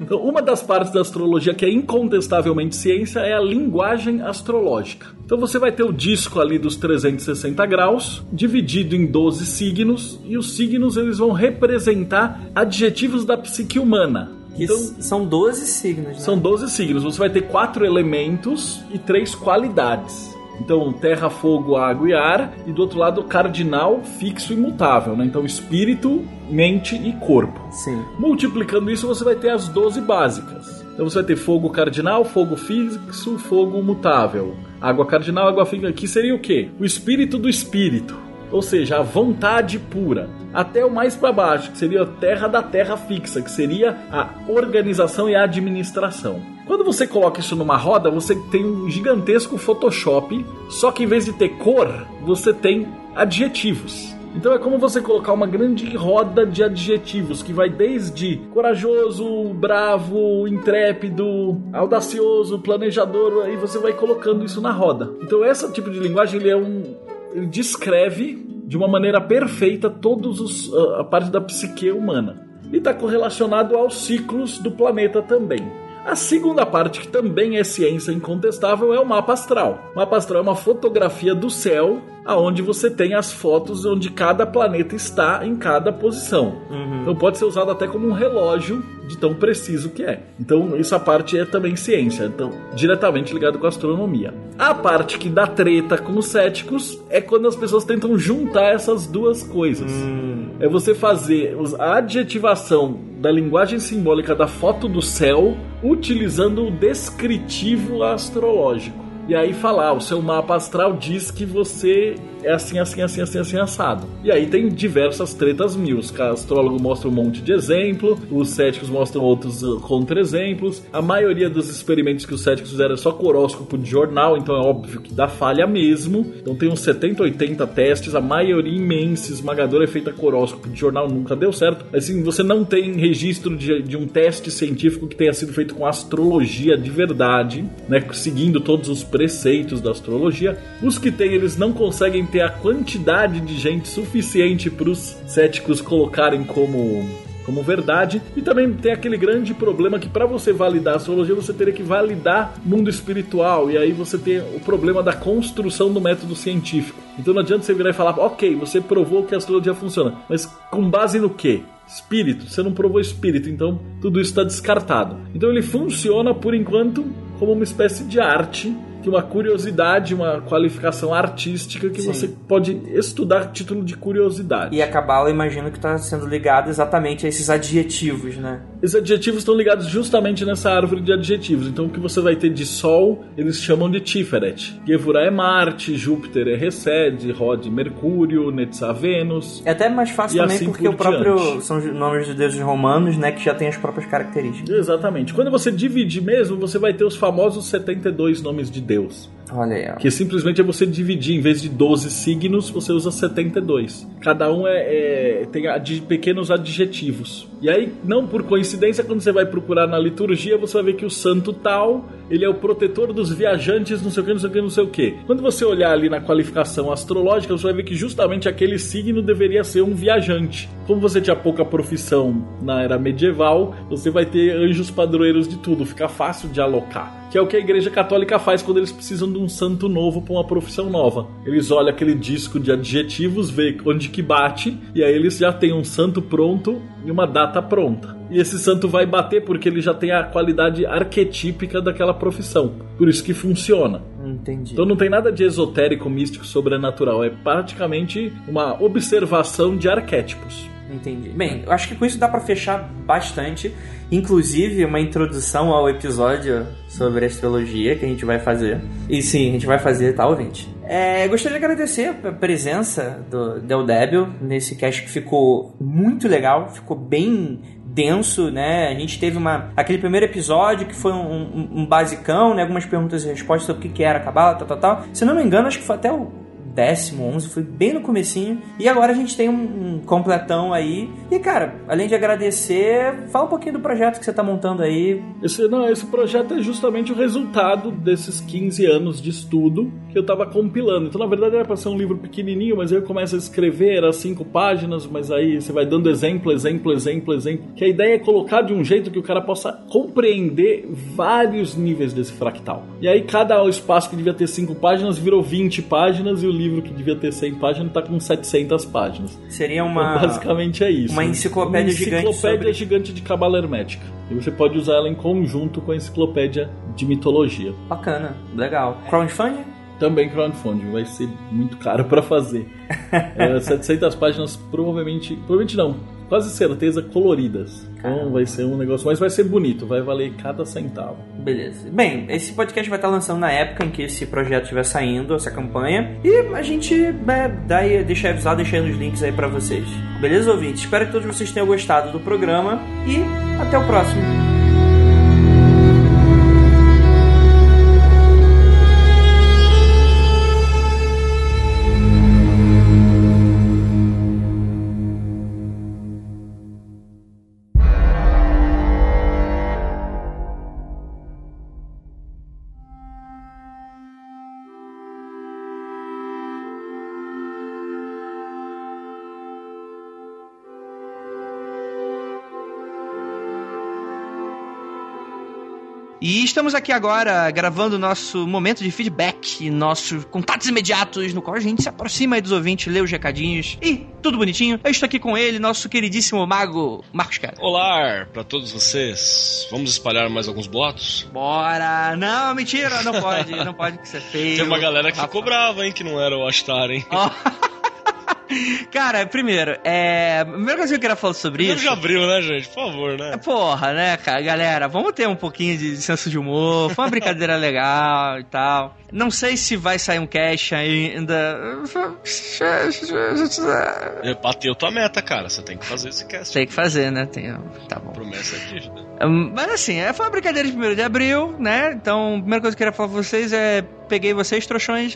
C: Então, uma das partes da astrologia que é incontestavelmente ciência é a linguagem astrológica. Então você vai ter o disco ali dos 360 graus, dividido em 12 signos, e os signos eles vão representar adjetivos da psique humana. Então,
A: são 12 signos, né?
C: são 12 signos. Você vai ter quatro elementos e três qualidades. Então, terra, fogo, água e ar. E do outro lado, cardinal, fixo e mutável. Né? Então, espírito, mente e corpo.
A: Sim.
C: Multiplicando isso, você vai ter as 12 básicas. Então, você vai ter fogo cardinal, fogo fixo, fogo mutável. Água cardinal, água fixa. Que seria o quê? O espírito do espírito. Ou seja, a vontade pura. Até o mais para baixo, que seria a terra da terra fixa, que seria a organização e a administração. Quando você coloca isso numa roda, você tem um gigantesco Photoshop, só que em vez de ter cor, você tem adjetivos. Então é como você colocar uma grande roda de adjetivos que vai desde corajoso, bravo, intrépido, audacioso, planejador, aí você vai colocando isso na roda. Então esse tipo de linguagem ele é um ele descreve de uma maneira perfeita todos os a- a parte da psique humana. E está correlacionado aos ciclos do planeta também. A segunda parte, que também é ciência incontestável, é o mapa astral. O mapa astral é uma fotografia do céu, aonde você tem as fotos onde cada planeta está em cada posição. Então pode ser usado até como um relógio de tão preciso que é. Então essa parte é também ciência, então diretamente ligado com a astronomia. A parte que dá treta com os céticos é quando as pessoas tentam juntar essas duas coisas. É você fazer a adjetivação da linguagem simbólica da foto do céu utilizando o descritivo astrológico. E aí falar, o seu mapa astral diz que você é assim, assim, assim, assim, assim, assado. E aí tem diversas tretas mil. Os astrólogos mostram um monte de exemplo, os céticos mostram outros uh, contra-exemplos. A maioria dos experimentos que os céticos fizeram é só com horóscopo de jornal, então é óbvio que dá falha mesmo. Então tem uns 70, 80 testes, a maioria imensa, esmagadora, é feita com horóscopo de jornal, nunca deu certo. Assim, você não tem registro de, de um teste científico que tenha sido feito com astrologia de verdade, né? Seguindo todos os preceitos da astrologia. Os que tem, eles não conseguem ter a quantidade de gente suficiente para os céticos colocarem como como verdade e também tem aquele grande problema que para você validar a astrologia você teria que validar mundo espiritual e aí você tem o problema da construção do método científico. Então não adianta você virar e falar ok você provou que a astrologia funciona mas com base no que espírito. Você não provou espírito então tudo isso está descartado. Então ele funciona por enquanto como uma espécie de arte que uma curiosidade, uma qualificação artística que
A: Sim.
C: você pode estudar a título de curiosidade.
A: E a Cabala, imagino que está sendo ligado exatamente a esses adjetivos, né?
C: Esses adjetivos estão ligados justamente nessa árvore de adjetivos. Então, o que você vai ter de Sol, eles chamam de Tiferet. Gevurah é Marte, Júpiter é Recede, Rod Mercúrio, Netzah Vênus.
A: É até mais fácil também
C: assim
A: porque
C: por
A: o próprio
C: diante.
A: são nomes de deuses romanos, né, que já tem as próprias características.
C: Exatamente. Quando você dividir mesmo, você vai ter os famosos 72 nomes de Deus.
A: Olha aí.
C: Que simplesmente é você dividir, em vez de 12 signos, você usa 72. Cada um é, é- tem adi- pequenos adjetivos. E aí, não por coincidência, quando você vai procurar na liturgia, você vai ver que o santo tal, ele é o protetor dos viajantes, não sei o que, não sei o que, não sei o que. Quando você olhar ali na qualificação astrológica, você vai ver que justamente aquele signo deveria ser um viajante. Como você tinha pouca profissão na era medieval, você vai ter anjos padroeiros de tudo, fica fácil de alocar. Que é o que a igreja católica faz quando eles precisam precisam de um santo novo para uma profissão nova. Eles olham aquele disco de adjetivos, vê onde que bate, e aí eles já têm um santo pronto e uma data pronta. E esse santo vai bater porque ele já tem a qualidade arquetípica daquela profissão. Por isso que funciona.
A: Entendi.
C: Então não tem nada de esotérico, místico, sobrenatural. É praticamente uma observação de arquétipos.
A: Entendi. Bem, eu acho que com isso dá para fechar bastante. Inclusive, uma introdução ao episódio sobre astrologia que a gente vai fazer. E sim, a gente vai fazer, tá, ouvinte? É, gostaria de agradecer a presença do Del Débil nesse cast que ficou muito legal, ficou bem denso, né? A gente teve uma aquele primeiro episódio que foi um, um, um basicão, né? Algumas perguntas e respostas sobre o que, era cabala, tal, tal, tal. Se não me engano, acho que foi até o décimo, onze, foi bem no comecinho. E agora a gente tem um, um, completão aí. E, cara, além de agradecer, fala um pouquinho do projeto que você tá montando aí.
C: Esse, não, esse projeto é justamente o resultado desses 15 anos de estudo que eu tava compilando. Então, na verdade, era pra ser um livro pequenininho, mas aí eu começo a escrever, era cinco páginas, mas aí você vai dando exemplo, exemplo, exemplo, exemplo. Que a ideia é colocar de um jeito que o cara possa compreender vários níveis desse fractal. E aí, cada espaço que devia ter cinco páginas virou 20 páginas e o livro que devia ter 100 páginas está com 700 páginas.
A: Seria uma.
C: Então, basicamente é isso.
A: Uma enciclopédia,
C: uma
A: gigante.
C: enciclopédia
A: sobre...
C: gigante de cabala hermética. E você pode usar ela em conjunto com a enciclopédia de mitologia.
A: Bacana, legal. Crowdfunding?
C: Também crowdfunding, vai ser muito caro para fazer. é, 700 páginas, provavelmente. Provavelmente não, quase certeza coloridas. Então
A: Caramba.
C: vai ser um negócio, mas vai ser bonito, vai valer cada centavo.
A: Beleza. Bem, esse podcast vai estar lançando na época em que esse projeto estiver saindo, essa campanha. E a gente é, dá aí, deixa avisado, deixa aí nos links aí pra vocês. Beleza, ouvintes? Espero que todos vocês tenham gostado do programa e até o próximo. E estamos aqui agora gravando o nosso momento de feedback, nossos contatos imediatos, no qual a gente se aproxima aí dos ouvintes, lê os recadinhos e tudo bonitinho. Eu estou aqui com ele, nosso queridíssimo mago Marcos Cara.
D: Olá para todos vocês. Vamos espalhar mais alguns boatos?
A: Bora! Não, mentira, não pode, não pode que você feio.
D: Tem uma galera que ficou brava, hein, que não era o Ashtar, hein?
A: Ó. Cara, primeiro, é. A primeira coisa que eu queria falar sobre
D: Primeiro
A: isso.
D: de abril, né, gente? Por favor, né?
A: Porra, né, cara? Galera, vamos ter um pouquinho de senso de humor. Foi uma brincadeira legal e tal. Não sei se vai sair um cash ainda.
D: Bateu tua meta, cara. Você tem que fazer esse cast.
A: Tem que fazer, né? Tem... Tá bom.
D: Promessa é dívida.
A: Hum, Mas assim, é, foi uma brincadeira de 1 de abril, né? Então, a primeira coisa que eu queria falar pra vocês é. Peguei vocês, trouxões.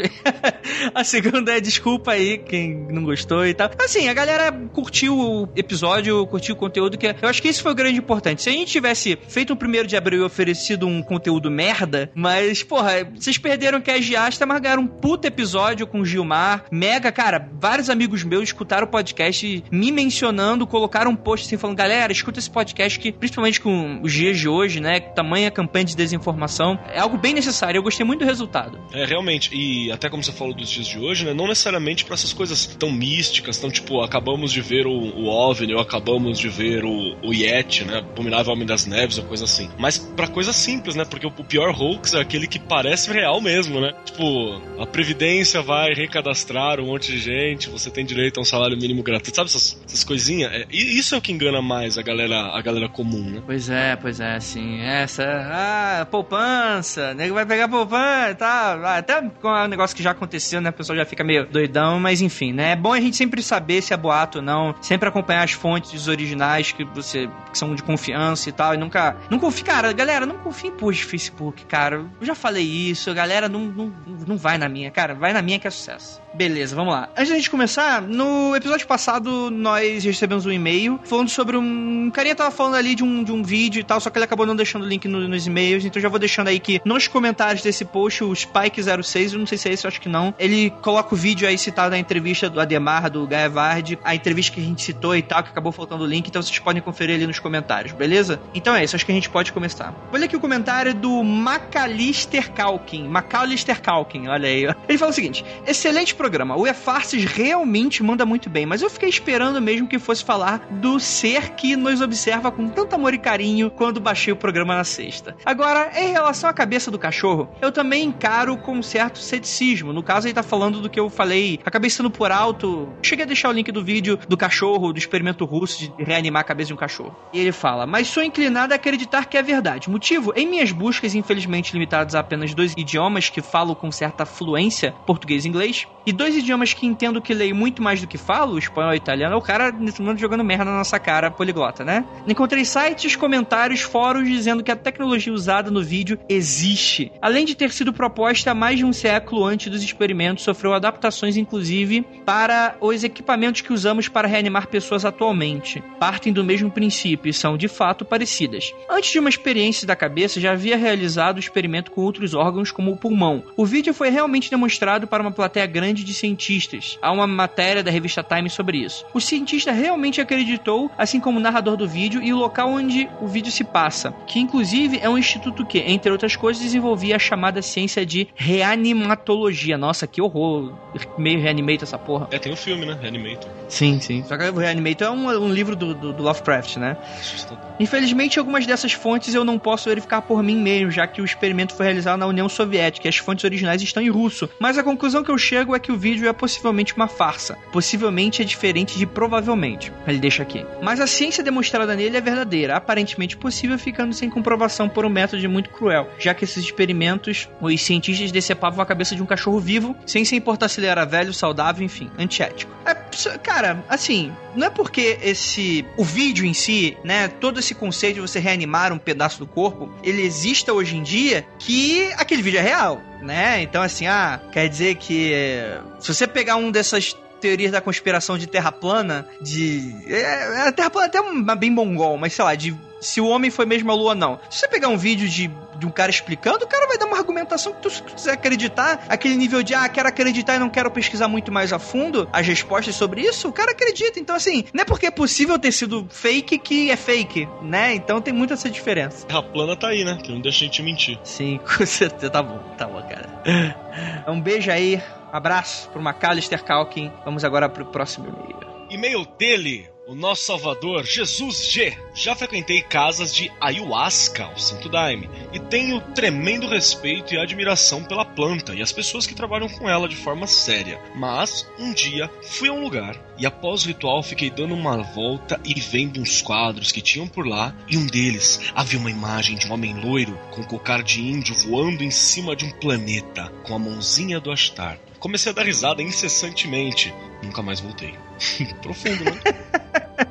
A: a segunda é desculpa aí, quem não gostou e tal. Assim, a galera curtiu o episódio, curtiu o conteúdo, que eu acho que isso foi o grande importante. Se a gente tivesse feito um 1 de abril e oferecido um conteúdo merda, mas, porra, vocês perderam que a Giasta, mas ganharam um puta episódio com o Gilmar. Mega, cara, vários amigos meus escutaram o podcast me mencionando, colocaram um post assim falando, galera, escuta esse podcast que, principalmente com os dias de hoje, né, tamanha campanha de desinformação, é algo bem necessário. Eu gostei muito do resultado.
D: É, realmente, e até como você falou dos dias de hoje, né? Não necessariamente pra essas coisas tão místicas, tão tipo, acabamos de ver o, o OVNI, ou acabamos de ver o, o Yeti, né? Abominável Homem das Neves, ou coisa assim. Mas pra coisas simples, né? Porque o, o pior hoax é aquele que parece real mesmo, né? Tipo, a Previdência vai recadastrar um monte de gente, você tem direito a um salário mínimo gratuito, sabe essas, essas coisinhas? É, isso é o que engana mais a galera, a galera comum, né?
A: Pois é, pois é, assim, essa, ah, poupança, nego vai pegar poupança e tal, Ah, até com o negócio que já aconteceu, né, a pessoa já fica meio doidão, mas enfim, né, é bom a gente sempre saber se é boato ou não, sempre acompanhar as fontes originais que você, que são de confiança e tal, e nunca, não confie, cara, galera, não confie em post de Facebook, cara, eu já falei isso, galera não, não, não vai na minha, cara, vai na minha que é sucesso. Beleza, vamos lá. Antes da gente começar, no episódio passado nós recebemos um e-mail falando sobre um. Um carinha tava falando ali de um, de um vídeo e tal, só que ele acabou não deixando o link no- nos e-mails, então já vou deixando aí que nos comentários desse post, o Spike06, eu não sei se é esse, eu acho que não, ele coloca o vídeo aí citado na entrevista do Ademar, do Gaia Vard, a entrevista que a gente citou e tal, que acabou faltando o link, então vocês podem conferir ali nos comentários, beleza? Então é isso, acho que a gente pode começar. Ler aqui o comentário do Macalister Calkin. Macalister Calkin, olha aí. Ele fala o seguinte: excelente programa. O E-Farces realmente manda muito bem, mas eu fiquei esperando mesmo que fosse falar do ser que nos observa com tanto amor e carinho quando baixei o programa na sexta. Agora, em relação à cabeça do cachorro, eu também encaro com um certo ceticismo. No caso, ele tá falando do que eu falei, acabei sendo por alto. Cheguei a deixar o link do vídeo do cachorro, do experimento russo de reanimar a cabeça de um cachorro. E ele fala: Mas sou inclinado a acreditar que é verdade. Motivo? Em minhas buscas, infelizmente limitadas a apenas dois idiomas que falo com certa fluência, português e inglês, e dois idiomas que entendo que leio muito mais do que falo, espanhol e italiano, o cara nesse momento jogando merda na nossa cara, poliglota, né? Encontrei sites, comentários, fóruns dizendo que a tecnologia usada no vídeo existe. Além de ter sido proposta há mais de um século antes dos experimentos, sofreu adaptações, inclusive, para os equipamentos que usamos para reanimar pessoas atualmente. Partem do mesmo princípio e são, de fato, parecidas. Antes de uma experiência da cabeça, já havia realizado o experimento com outros órgãos, como o pulmão. O vídeo foi realmente demonstrado para uma plateia grande de cientistas. Há uma matéria da revista Time sobre isso. O cientista realmente acreditou, assim como o narrador do vídeo, e o local onde o vídeo se passa, que inclusive é um instituto que, entre outras coisas, desenvolvia a chamada ciência de reanimatologia. Nossa, que horror! Meio reanimate essa porra.
D: É, tem o filme, né? Reanimator.
A: Sim, sim. Só que o Reanimator é um, um livro do, do, do Lovecraft, né?
D: Assustador.
A: Infelizmente, algumas dessas fontes eu não posso verificar por mim mesmo, já que o experimento foi realizado na União Soviética e as fontes originais estão em russo. Mas a conclusão que eu chego é que o vídeo é possivelmente uma farsa. Possivelmente é diferente de provavelmente. Ele deixa aqui. Mas a ciência demonstrada nele é verdadeira, aparentemente possível, ficando sem comprovação por um método muito cruel, já que esses experimentos, os cientistas decepavam a cabeça de um cachorro vivo, sem se importar se ele era velho, saudável, enfim, antiético. É, cara, assim, não é porque esse. o vídeo em si, né? Todo esse conceito de você reanimar um pedaço do corpo, ele exista hoje em dia, que aquele vídeo é real, né? Então, assim, ah, quer dizer que. eh, Se você pegar um dessas teorias da conspiração de terra plana, de. É, a terra plana é até uma bem mongol, mas sei lá, de. Se o homem foi mesmo a lua ou não. Se você pegar um vídeo de, de um cara explicando, o cara vai dar uma argumentação que tu, se tu quiser acreditar, aquele nível de, ah, quero acreditar e não quero pesquisar muito mais a fundo as respostas sobre isso, o cara acredita. Então, assim, não é porque é possível ter sido fake que é fake, né? Então tem muita essa diferença.
D: A plana tá aí, né? Que não deixa a gente mentir.
A: Sim, com certeza. Tá bom, tá bom, cara. Um beijo aí, abraço pro Macalister Calkin. Vamos agora pro próximo e-mail.
D: E-mail dele, o nosso salvador, Jesus G. Já frequentei casas de ayahuasca, o Santo Daime, e tenho tremendo respeito e admiração pela planta e as pessoas que trabalham com ela de forma séria. Mas, um dia, fui a um lugar e após o ritual fiquei dando uma volta e vendo uns quadros que tinham por lá, e um deles havia uma imagem de um homem loiro com cocar de índio voando em cima de um planeta, com a mãozinha do Astar. Comecei a dar risada incessantemente. Nunca mais voltei. Profundo, né?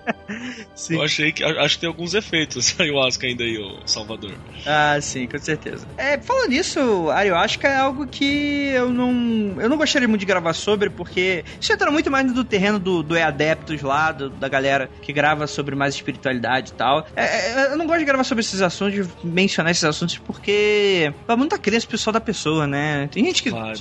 A: Sim.
D: Eu achei que. Acho que tem alguns efeitos ayahuasca ainda aí, ô Salvador.
A: Ah, sim, com certeza. É, falando nisso, ayahuasca é algo que eu não. Eu não gostaria muito de gravar sobre, porque isso entra muito mais do terreno do, do E-Adeptos lá, do- da galera que grava sobre mais espiritualidade e tal. É, é, eu não gosto de gravar sobre esses assuntos, de mencionar esses assuntos, porque vai muita crença pessoal da pessoa, né? Tem gente que
D: Vai,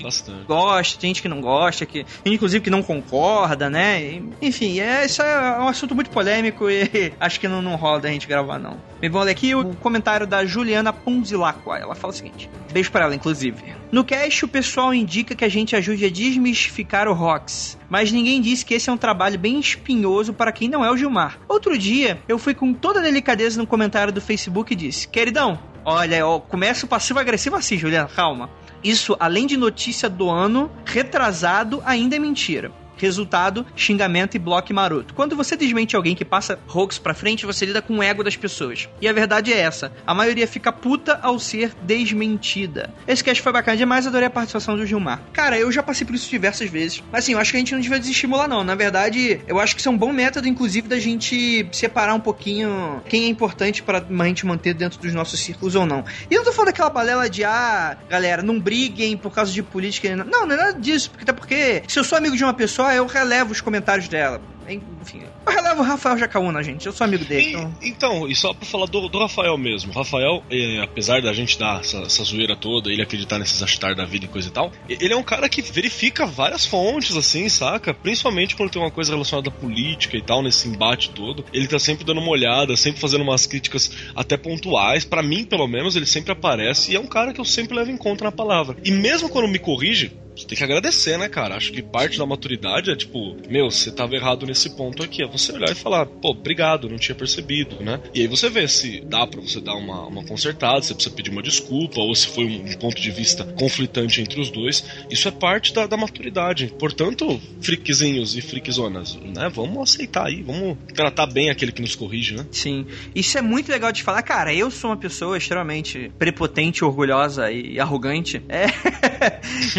A: gosta, tem gente que não gosta, que inclusive que não concorda, né? Enfim, é, isso é um assunto muito polêmico e acho que não, não rola da gente gravar, não. Bem, vamos ler aqui o comentário da Juliana Ponzilacqua. Ela fala o seguinte: beijo pra ela, inclusive. No cast, o pessoal indica que a gente ajude a desmistificar o Rox, mas ninguém disse que esse é um trabalho bem espinhoso para quem não é o Gilmar. Outro dia, eu fui com toda delicadeza no comentário do Facebook e disse: Queridão, olha, ó, começa o passivo-agressivo assim, Juliana, calma. Isso, além de notícia do ano, retrasado, ainda é mentira. Resultado, xingamento e bloco maroto. Quando você desmente alguém que passa hoax pra frente, você lida com o ego das pessoas. E a verdade é essa: a maioria fica puta ao ser desmentida. Esse cast foi bacana demais, adorei a participação do Gilmar. Cara, eu já passei por isso diversas vezes. Mas assim, eu acho que a gente não devia desestimular, não. Na verdade, eu acho que isso é um bom método, inclusive, da gente separar um pouquinho quem é importante para a gente manter dentro dos nossos círculos ou não. E eu não tô falando daquela balela de, ah, galera, não briguem por causa de política. Não, não é nada disso. Porque, até porque, se eu sou amigo de uma pessoa, eu relevo os comentários dela. Enfim, eu relevo o Rafael Jacaúna, gente. Eu sou amigo dele.
D: E,
A: então...
D: então, e só pra falar do, do Rafael mesmo. O Rafael, é, apesar da gente dar essa, essa zoeira toda, ele acreditar nesses hashtag da vida e coisa e tal, ele é um cara que verifica várias fontes, assim, saca? Principalmente quando tem uma coisa relacionada à política e tal, nesse embate todo. Ele tá sempre dando uma olhada, sempre fazendo umas críticas até pontuais. para mim, pelo menos, ele sempre aparece e é um cara que eu sempre levo em conta na palavra. E mesmo quando me corrige, você tem que agradecer, né, cara? Acho que parte da maturidade é tipo, meu, você tava errado nesse ponto aqui. É você olhar e falar, pô, obrigado, não tinha percebido, né? E aí você vê se dá para você dar uma, uma consertada, se precisa pedir uma desculpa, ou se foi um, um, ponto de vista conflitante entre os dois. Isso é parte da, da maturidade. Portanto, friquezinhos e friquezonas, né? Vamos aceitar aí, vamos tratar bem aquele que nos corrige, né?
A: Sim. Isso é muito legal de falar. Cara, eu sou uma pessoa extremamente prepotente, orgulhosa e arrogante. É.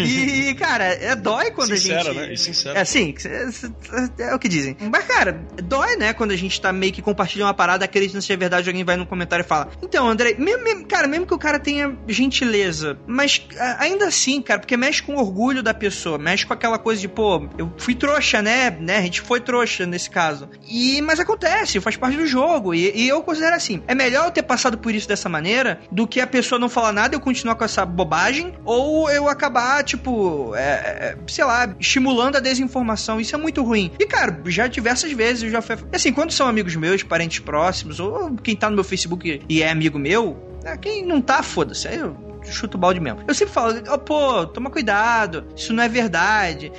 A: e e, cara, é dói quando
D: sincera,
A: a gente.
D: Né? E sincero.
A: É assim, é, o que dizem. Mas, cara, dói, né? Quando a gente tá meio que compartilhando uma parada, acreditando se é verdade, alguém vai no comentário e fala. Então, André, mesmo, mesmo, cara, mesmo que o cara tenha gentileza, mas ainda assim, cara, porque mexe com o orgulho da pessoa, mexe com aquela coisa de, pô, eu fui trouxa, né? né? A gente foi trouxa nesse caso. E, mas acontece, faz parte do jogo. E, e eu considero assim: é melhor eu ter passado por isso dessa maneira do que a pessoa não falar nada e eu continuar com essa bobagem, ou eu acabar, tipo, é, é, sei lá, estimulando a desinformação. Isso é muito ruim. E, cara, já diversas vezes eu já fui. Assim, quando são amigos meus, parentes próximos, ou quem tá no meu Facebook e é amigo meu, é, quem não tá, foda-se. Aí eu chuto o balde mesmo. Eu sempre falo, oh, pô, toma cuidado, isso não é verdade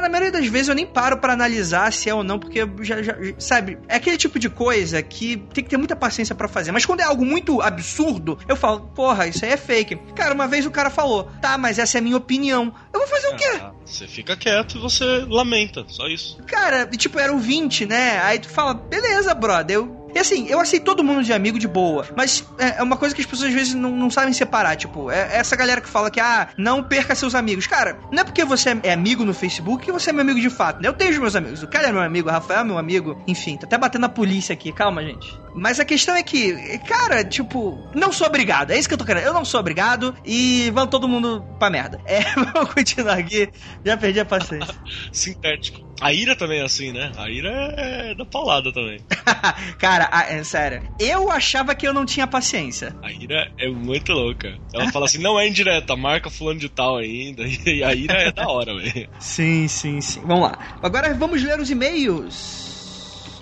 A: na maioria das vezes eu nem paro para analisar se é ou não, porque já, já, sabe, é aquele tipo de coisa que tem que ter muita paciência para fazer. Mas quando é algo muito absurdo, eu falo, porra, isso aí é fake. Cara, uma vez o cara falou, tá, mas essa é a minha opinião. Eu vou fazer o quê?
D: Ah, você fica quieto e você lamenta, só isso.
A: Cara, tipo, era o 20, né? Aí tu fala, beleza, brother, eu e assim, eu aceito todo mundo de amigo de boa, mas é, é uma coisa que as pessoas às vezes não, não sabem separar. Tipo, é essa galera que fala que, ah, não perca seus amigos. Cara, não é porque você é amigo no Facebook que você é meu amigo de fato, né? Eu tenho os meus amigos. O cara é meu amigo, o Rafael é meu amigo. Enfim, tá até batendo a polícia aqui. Calma, gente. Mas a questão é que, cara, tipo, não sou obrigado. É isso que eu tô querendo. Eu não sou obrigado e vão todo mundo pra merda. É, vamos continuar aqui. Já perdi a paciência.
D: Sintético. A ira também é assim, né? A ira é, é da paulada também.
A: Cara, a, é sério. Eu achava que eu não tinha paciência.
D: A ira é muito louca. Ela fala assim: não é indireta, marca fulano de tal ainda. E a ira é da hora, velho.
A: Sim, sim, sim. Vamos lá. Agora vamos ler os e-mails.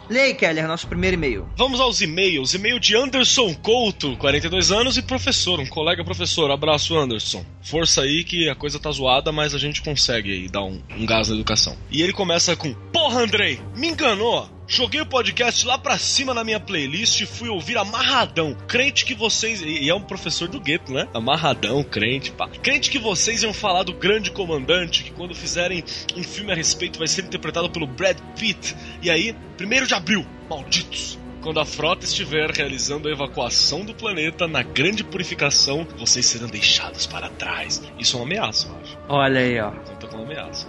A: Leia, Keller, nosso primeiro e-mail.
D: Vamos aos e-mails. E-mail de Anderson Couto, 42 anos e professor, um colega professor. Abraço, Anderson. Força aí que a coisa tá zoada, mas a gente consegue aí dar um, um gás na educação. E ele começa com: Porra, Andrei, me enganou! Joguei o podcast lá pra cima na minha playlist e fui ouvir Amarradão. Crente que vocês. E é um professor do gueto, né? Amarradão, crente, pá. Crente que vocês iam falar do grande comandante, que quando fizerem um filme a respeito vai ser interpretado pelo Brad Pitt. E aí, primeiro de abril, malditos quando a frota estiver realizando a evacuação do planeta na grande purificação, vocês serão deixados para trás. Isso é uma ameaça, eu acho.
A: Olha aí, ó.
D: Conta com uma ameaça.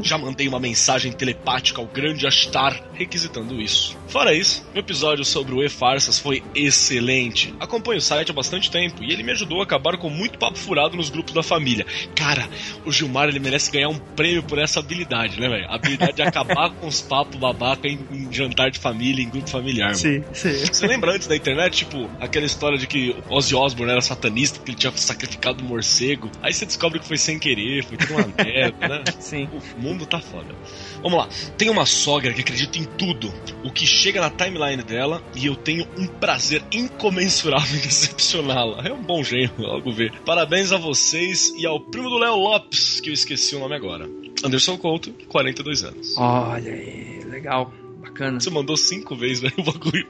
D: Já mandei uma mensagem telepática ao grande Astar requisitando isso. Fora isso, o episódio sobre o E-Farsas foi excelente. Acompanho o site há bastante tempo e ele me ajudou a acabar com muito papo furado nos grupos da família. Cara, o Gilmar ele merece ganhar um prêmio por essa habilidade, né, velho? A habilidade de acabar com os papos babaca em, em, jantar de família, em grupo familiar,
A: sim, mano. Sim,
D: Você lembra antes da internet, tipo, aquela história de que Ozzy Osbourne era satanista, que ele tinha sacrificado um morcego. Aí você descobre que foi sem querer, foi tudo uma merda, né?
A: Sim.
D: O mundo tá foda. Vamos lá. Tem uma sogra que acredita em tudo. O que chega na timeline dela e eu tenho um prazer incomensurável em decepcioná-la. É um bom gênio, logo ver. Parabéns a vocês e ao primo do Léo Lopes, que eu esqueci o nome agora. Anderson Couto, 42 anos.
A: Olha aí, legal. Bacana.
D: Você mandou cinco vezes, velho, o bagulho.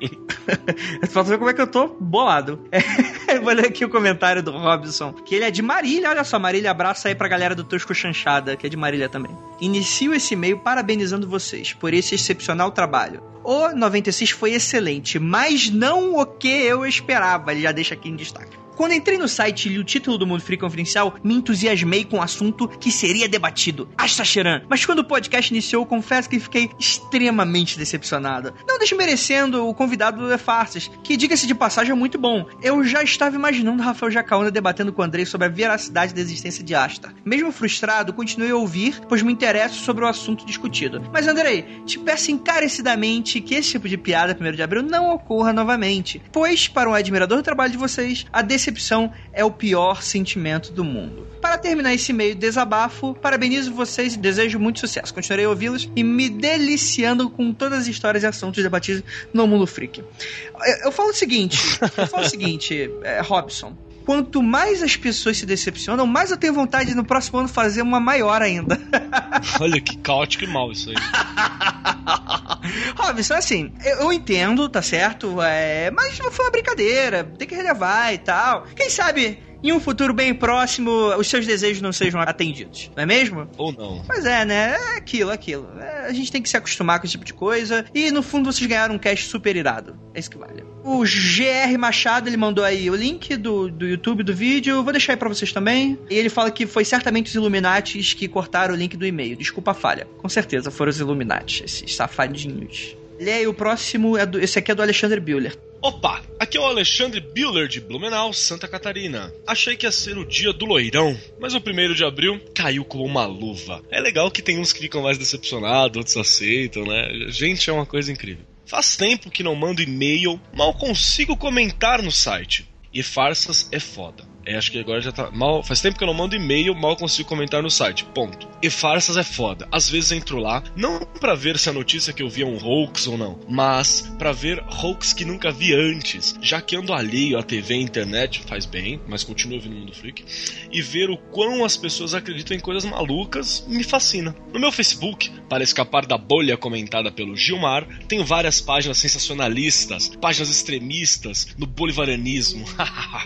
A: pra ver como é que eu tô bolado. É, Vou ler aqui o comentário do Robson, que ele é de Marília. Olha só, Marília, abraça aí pra galera do Tosco Chanchada, que é de Marília também. Inicio esse e-mail parabenizando vocês por esse excepcional trabalho. O 96 foi excelente, mas não o que eu esperava. Ele já deixa aqui em destaque. Quando entrei no site e li o título do Mundo Free Confidencial, me entusiasmei com o assunto que seria debatido. Astacheran. Mas quando o podcast iniciou, confesso que fiquei extremamente decepcionado. Não desmerecendo o convidado do Farsas, que, diga-se de passagem, é muito bom. Eu já estava imaginando Rafael Jacaúna debatendo com o Andrei sobre a veracidade da existência de Asta. Mesmo frustrado, continuei a ouvir, pois me interesso sobre o assunto discutido. Mas, Andrei, te peço encarecidamente que esse tipo de piada, 1 de abril, não ocorra novamente. Pois, para um admirador do trabalho de vocês, a decepção é o pior sentimento do mundo. Para terminar esse meio desabafo, parabenizo vocês e desejo muito sucesso. Continuarei a ouvi-los e me deliciando com todas as histórias e assuntos debatidos no Mundo Freak. Eu, eu falo o seguinte, eu falo o seguinte, é, Robson, quanto mais as pessoas se decepcionam, mais eu tenho vontade de no próximo ano fazer uma maior ainda.
D: Olha que caótico e mal isso aí.
A: Robson, assim, eu, eu entendo, tá certo? É, mas foi uma brincadeira, tem que relevar e tal. Quem sabe em um futuro bem próximo os seus desejos não sejam atendidos, não é mesmo?
D: Ou não.
A: Pois é, né? É aquilo, aquilo. É, a gente tem que se acostumar com esse tipo de coisa. E no fundo vocês ganharam um cast super irado. É isso que vale. O GR Machado, ele mandou aí o link do, do YouTube do vídeo. Vou deixar aí pra vocês também. E ele fala que foi certamente os Illuminates que cortaram o link do e-mail. Desculpa a falha. Com certeza foram os Illuminates, esses safadinhos. E aí, o próximo é do, esse aqui é do Alexandre Bueller.
D: Opa, aqui é o Alexandre Bueller de Blumenau, Santa Catarina. Achei que ia ser o dia do loirão, mas o primeiro de abril caiu como uma luva. É legal que tem uns que ficam mais decepcionados, outros aceitam, né? Gente, é uma coisa incrível. Faz tempo que não mando e-mail, mal consigo comentar no site. E farsas é foda. É, acho que agora já tá. Mal, faz tempo que eu não mando e-mail, mal consigo comentar no site. Ponto. E farsas é foda. Às vezes entro lá, não para ver se a notícia que eu vi é um hoax ou não, mas para ver hoax que nunca vi antes. Já que ando alheio à TV e internet, faz bem, mas continuo ouvindo o Mundo Freak. E ver o quão as pessoas acreditam em coisas malucas me fascina. No meu Facebook, para escapar da bolha comentada pelo Gilmar, tenho várias páginas sensacionalistas, páginas extremistas, no bolivarianismo.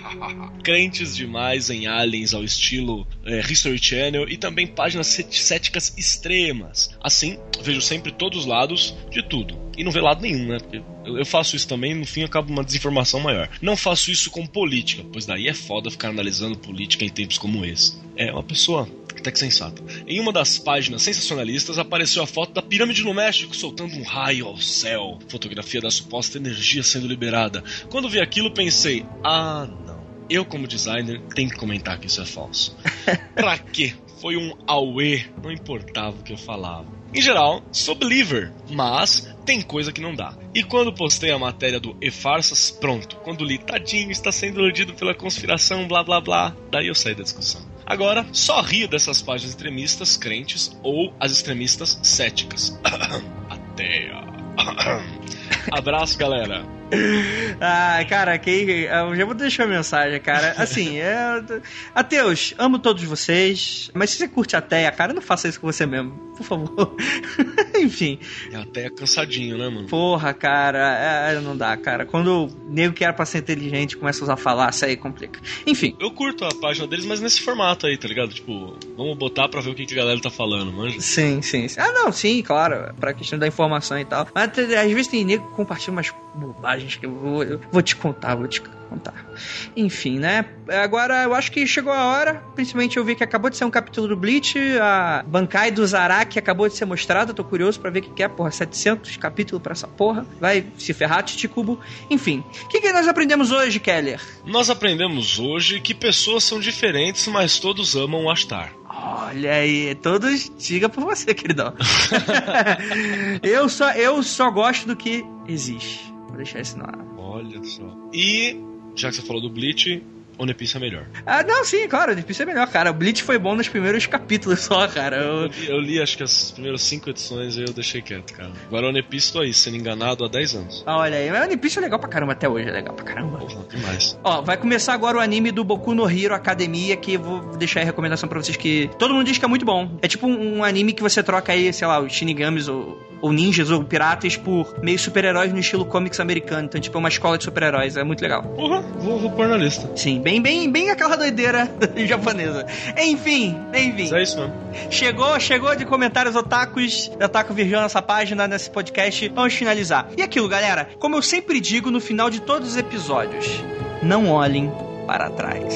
D: Crentes demais em aliens ao estilo é, History Channel e também páginas céticas extremas. Assim, vejo sempre todos os lados de tudo. E não vê lado nenhum, né? Eu faço isso também no fim acaba uma desinformação maior. Não faço isso com política, pois daí é foda ficar analisando política em tempos como esse. É uma pessoa até que sensata. Em uma das páginas sensacionalistas apareceu a foto da pirâmide no México soltando um raio ao céu. Fotografia da suposta energia sendo liberada. Quando vi aquilo pensei, ah não. Eu como designer tenho que comentar que isso é falso. pra quê? Foi um auê, não importava o que eu falava. Em geral, sou believer, mas tem coisa que não dá. E quando postei a matéria do E Farsas, pronto. Quando li, tadinho, está sendo iludido pela conspiração, blá blá blá, daí eu saí da discussão. Agora, só rio dessas páginas extremistas crentes ou as extremistas céticas. Até. Abraço, galera.
A: Ah, cara, quem, eu já vou deixar a mensagem, cara. Assim, é, Ateus, amo todos vocês, mas se você curte a Teia, cara, não faça isso com você mesmo, por favor. Enfim.
D: É até cansadinho, né, mano?
A: Porra, cara, é, não dá, cara. Quando o nego que era pra ser inteligente começa a usar falácia, aí complica. Enfim.
D: Eu curto a página deles, mas nesse formato aí, tá ligado? Tipo, vamos botar pra ver o que, que a galera tá falando, manja?
A: Sim, sim, sim. Ah, não, sim, claro, pra questão da informação e tal. Mas às vezes tem nego que compartilha umas bobagens que eu vou, eu vou te contar, vou te contar. Enfim, né? Agora eu acho que chegou a hora. Principalmente eu vi que acabou de ser um capítulo do Bleach. A Bankai do Zaraki acabou de ser mostrada. Tô curioso para ver o que é, porra. 700 capítulos pra essa porra. Vai se ferrar, Titicubo. Enfim, o que, que nós aprendemos hoje, Keller?
D: Nós aprendemos hoje que pessoas são diferentes, mas todos amam o Astar.
A: Olha aí, todos diga por você, queridão. eu, só, eu só gosto do que existe. Vou deixar isso no ar.
D: Olha só. E, já que você falou do Bleach, One Piece é melhor.
A: Ah, não, sim, claro, One Piece é melhor, cara. O Bleach foi bom nos primeiros capítulos só, cara.
D: Eu... Eu, li, eu li, acho que as primeiras cinco edições e eu deixei quieto, cara. Agora One Piece tô aí, sendo enganado há 10 anos.
A: Ah, olha aí, mas One Piece é legal pra caramba até hoje, é legal pra caramba.
D: Porra, demais.
A: Ó, vai começar agora o anime do Boku no Hero Academia, que vou deixar aí a recomendação pra vocês que todo mundo diz que é muito bom. É tipo um, um anime que você troca aí, sei lá, os Shinigamis ou ou ninjas, ou piratas, por meio super-heróis no estilo comics americano. Então, tipo, é uma escola de super-heróis. É muito legal.
D: Porra, vou, vou pôr na lista.
A: Sim, bem, bem, bem aquela doideira japonesa. Enfim, enfim.
D: Isso é isso mesmo.
A: Chegou, chegou de comentários otakus, Otaku Virgão nessa página, nesse podcast. Vamos finalizar. E aquilo, galera, como eu sempre digo no final de todos os episódios, não olhem para trás.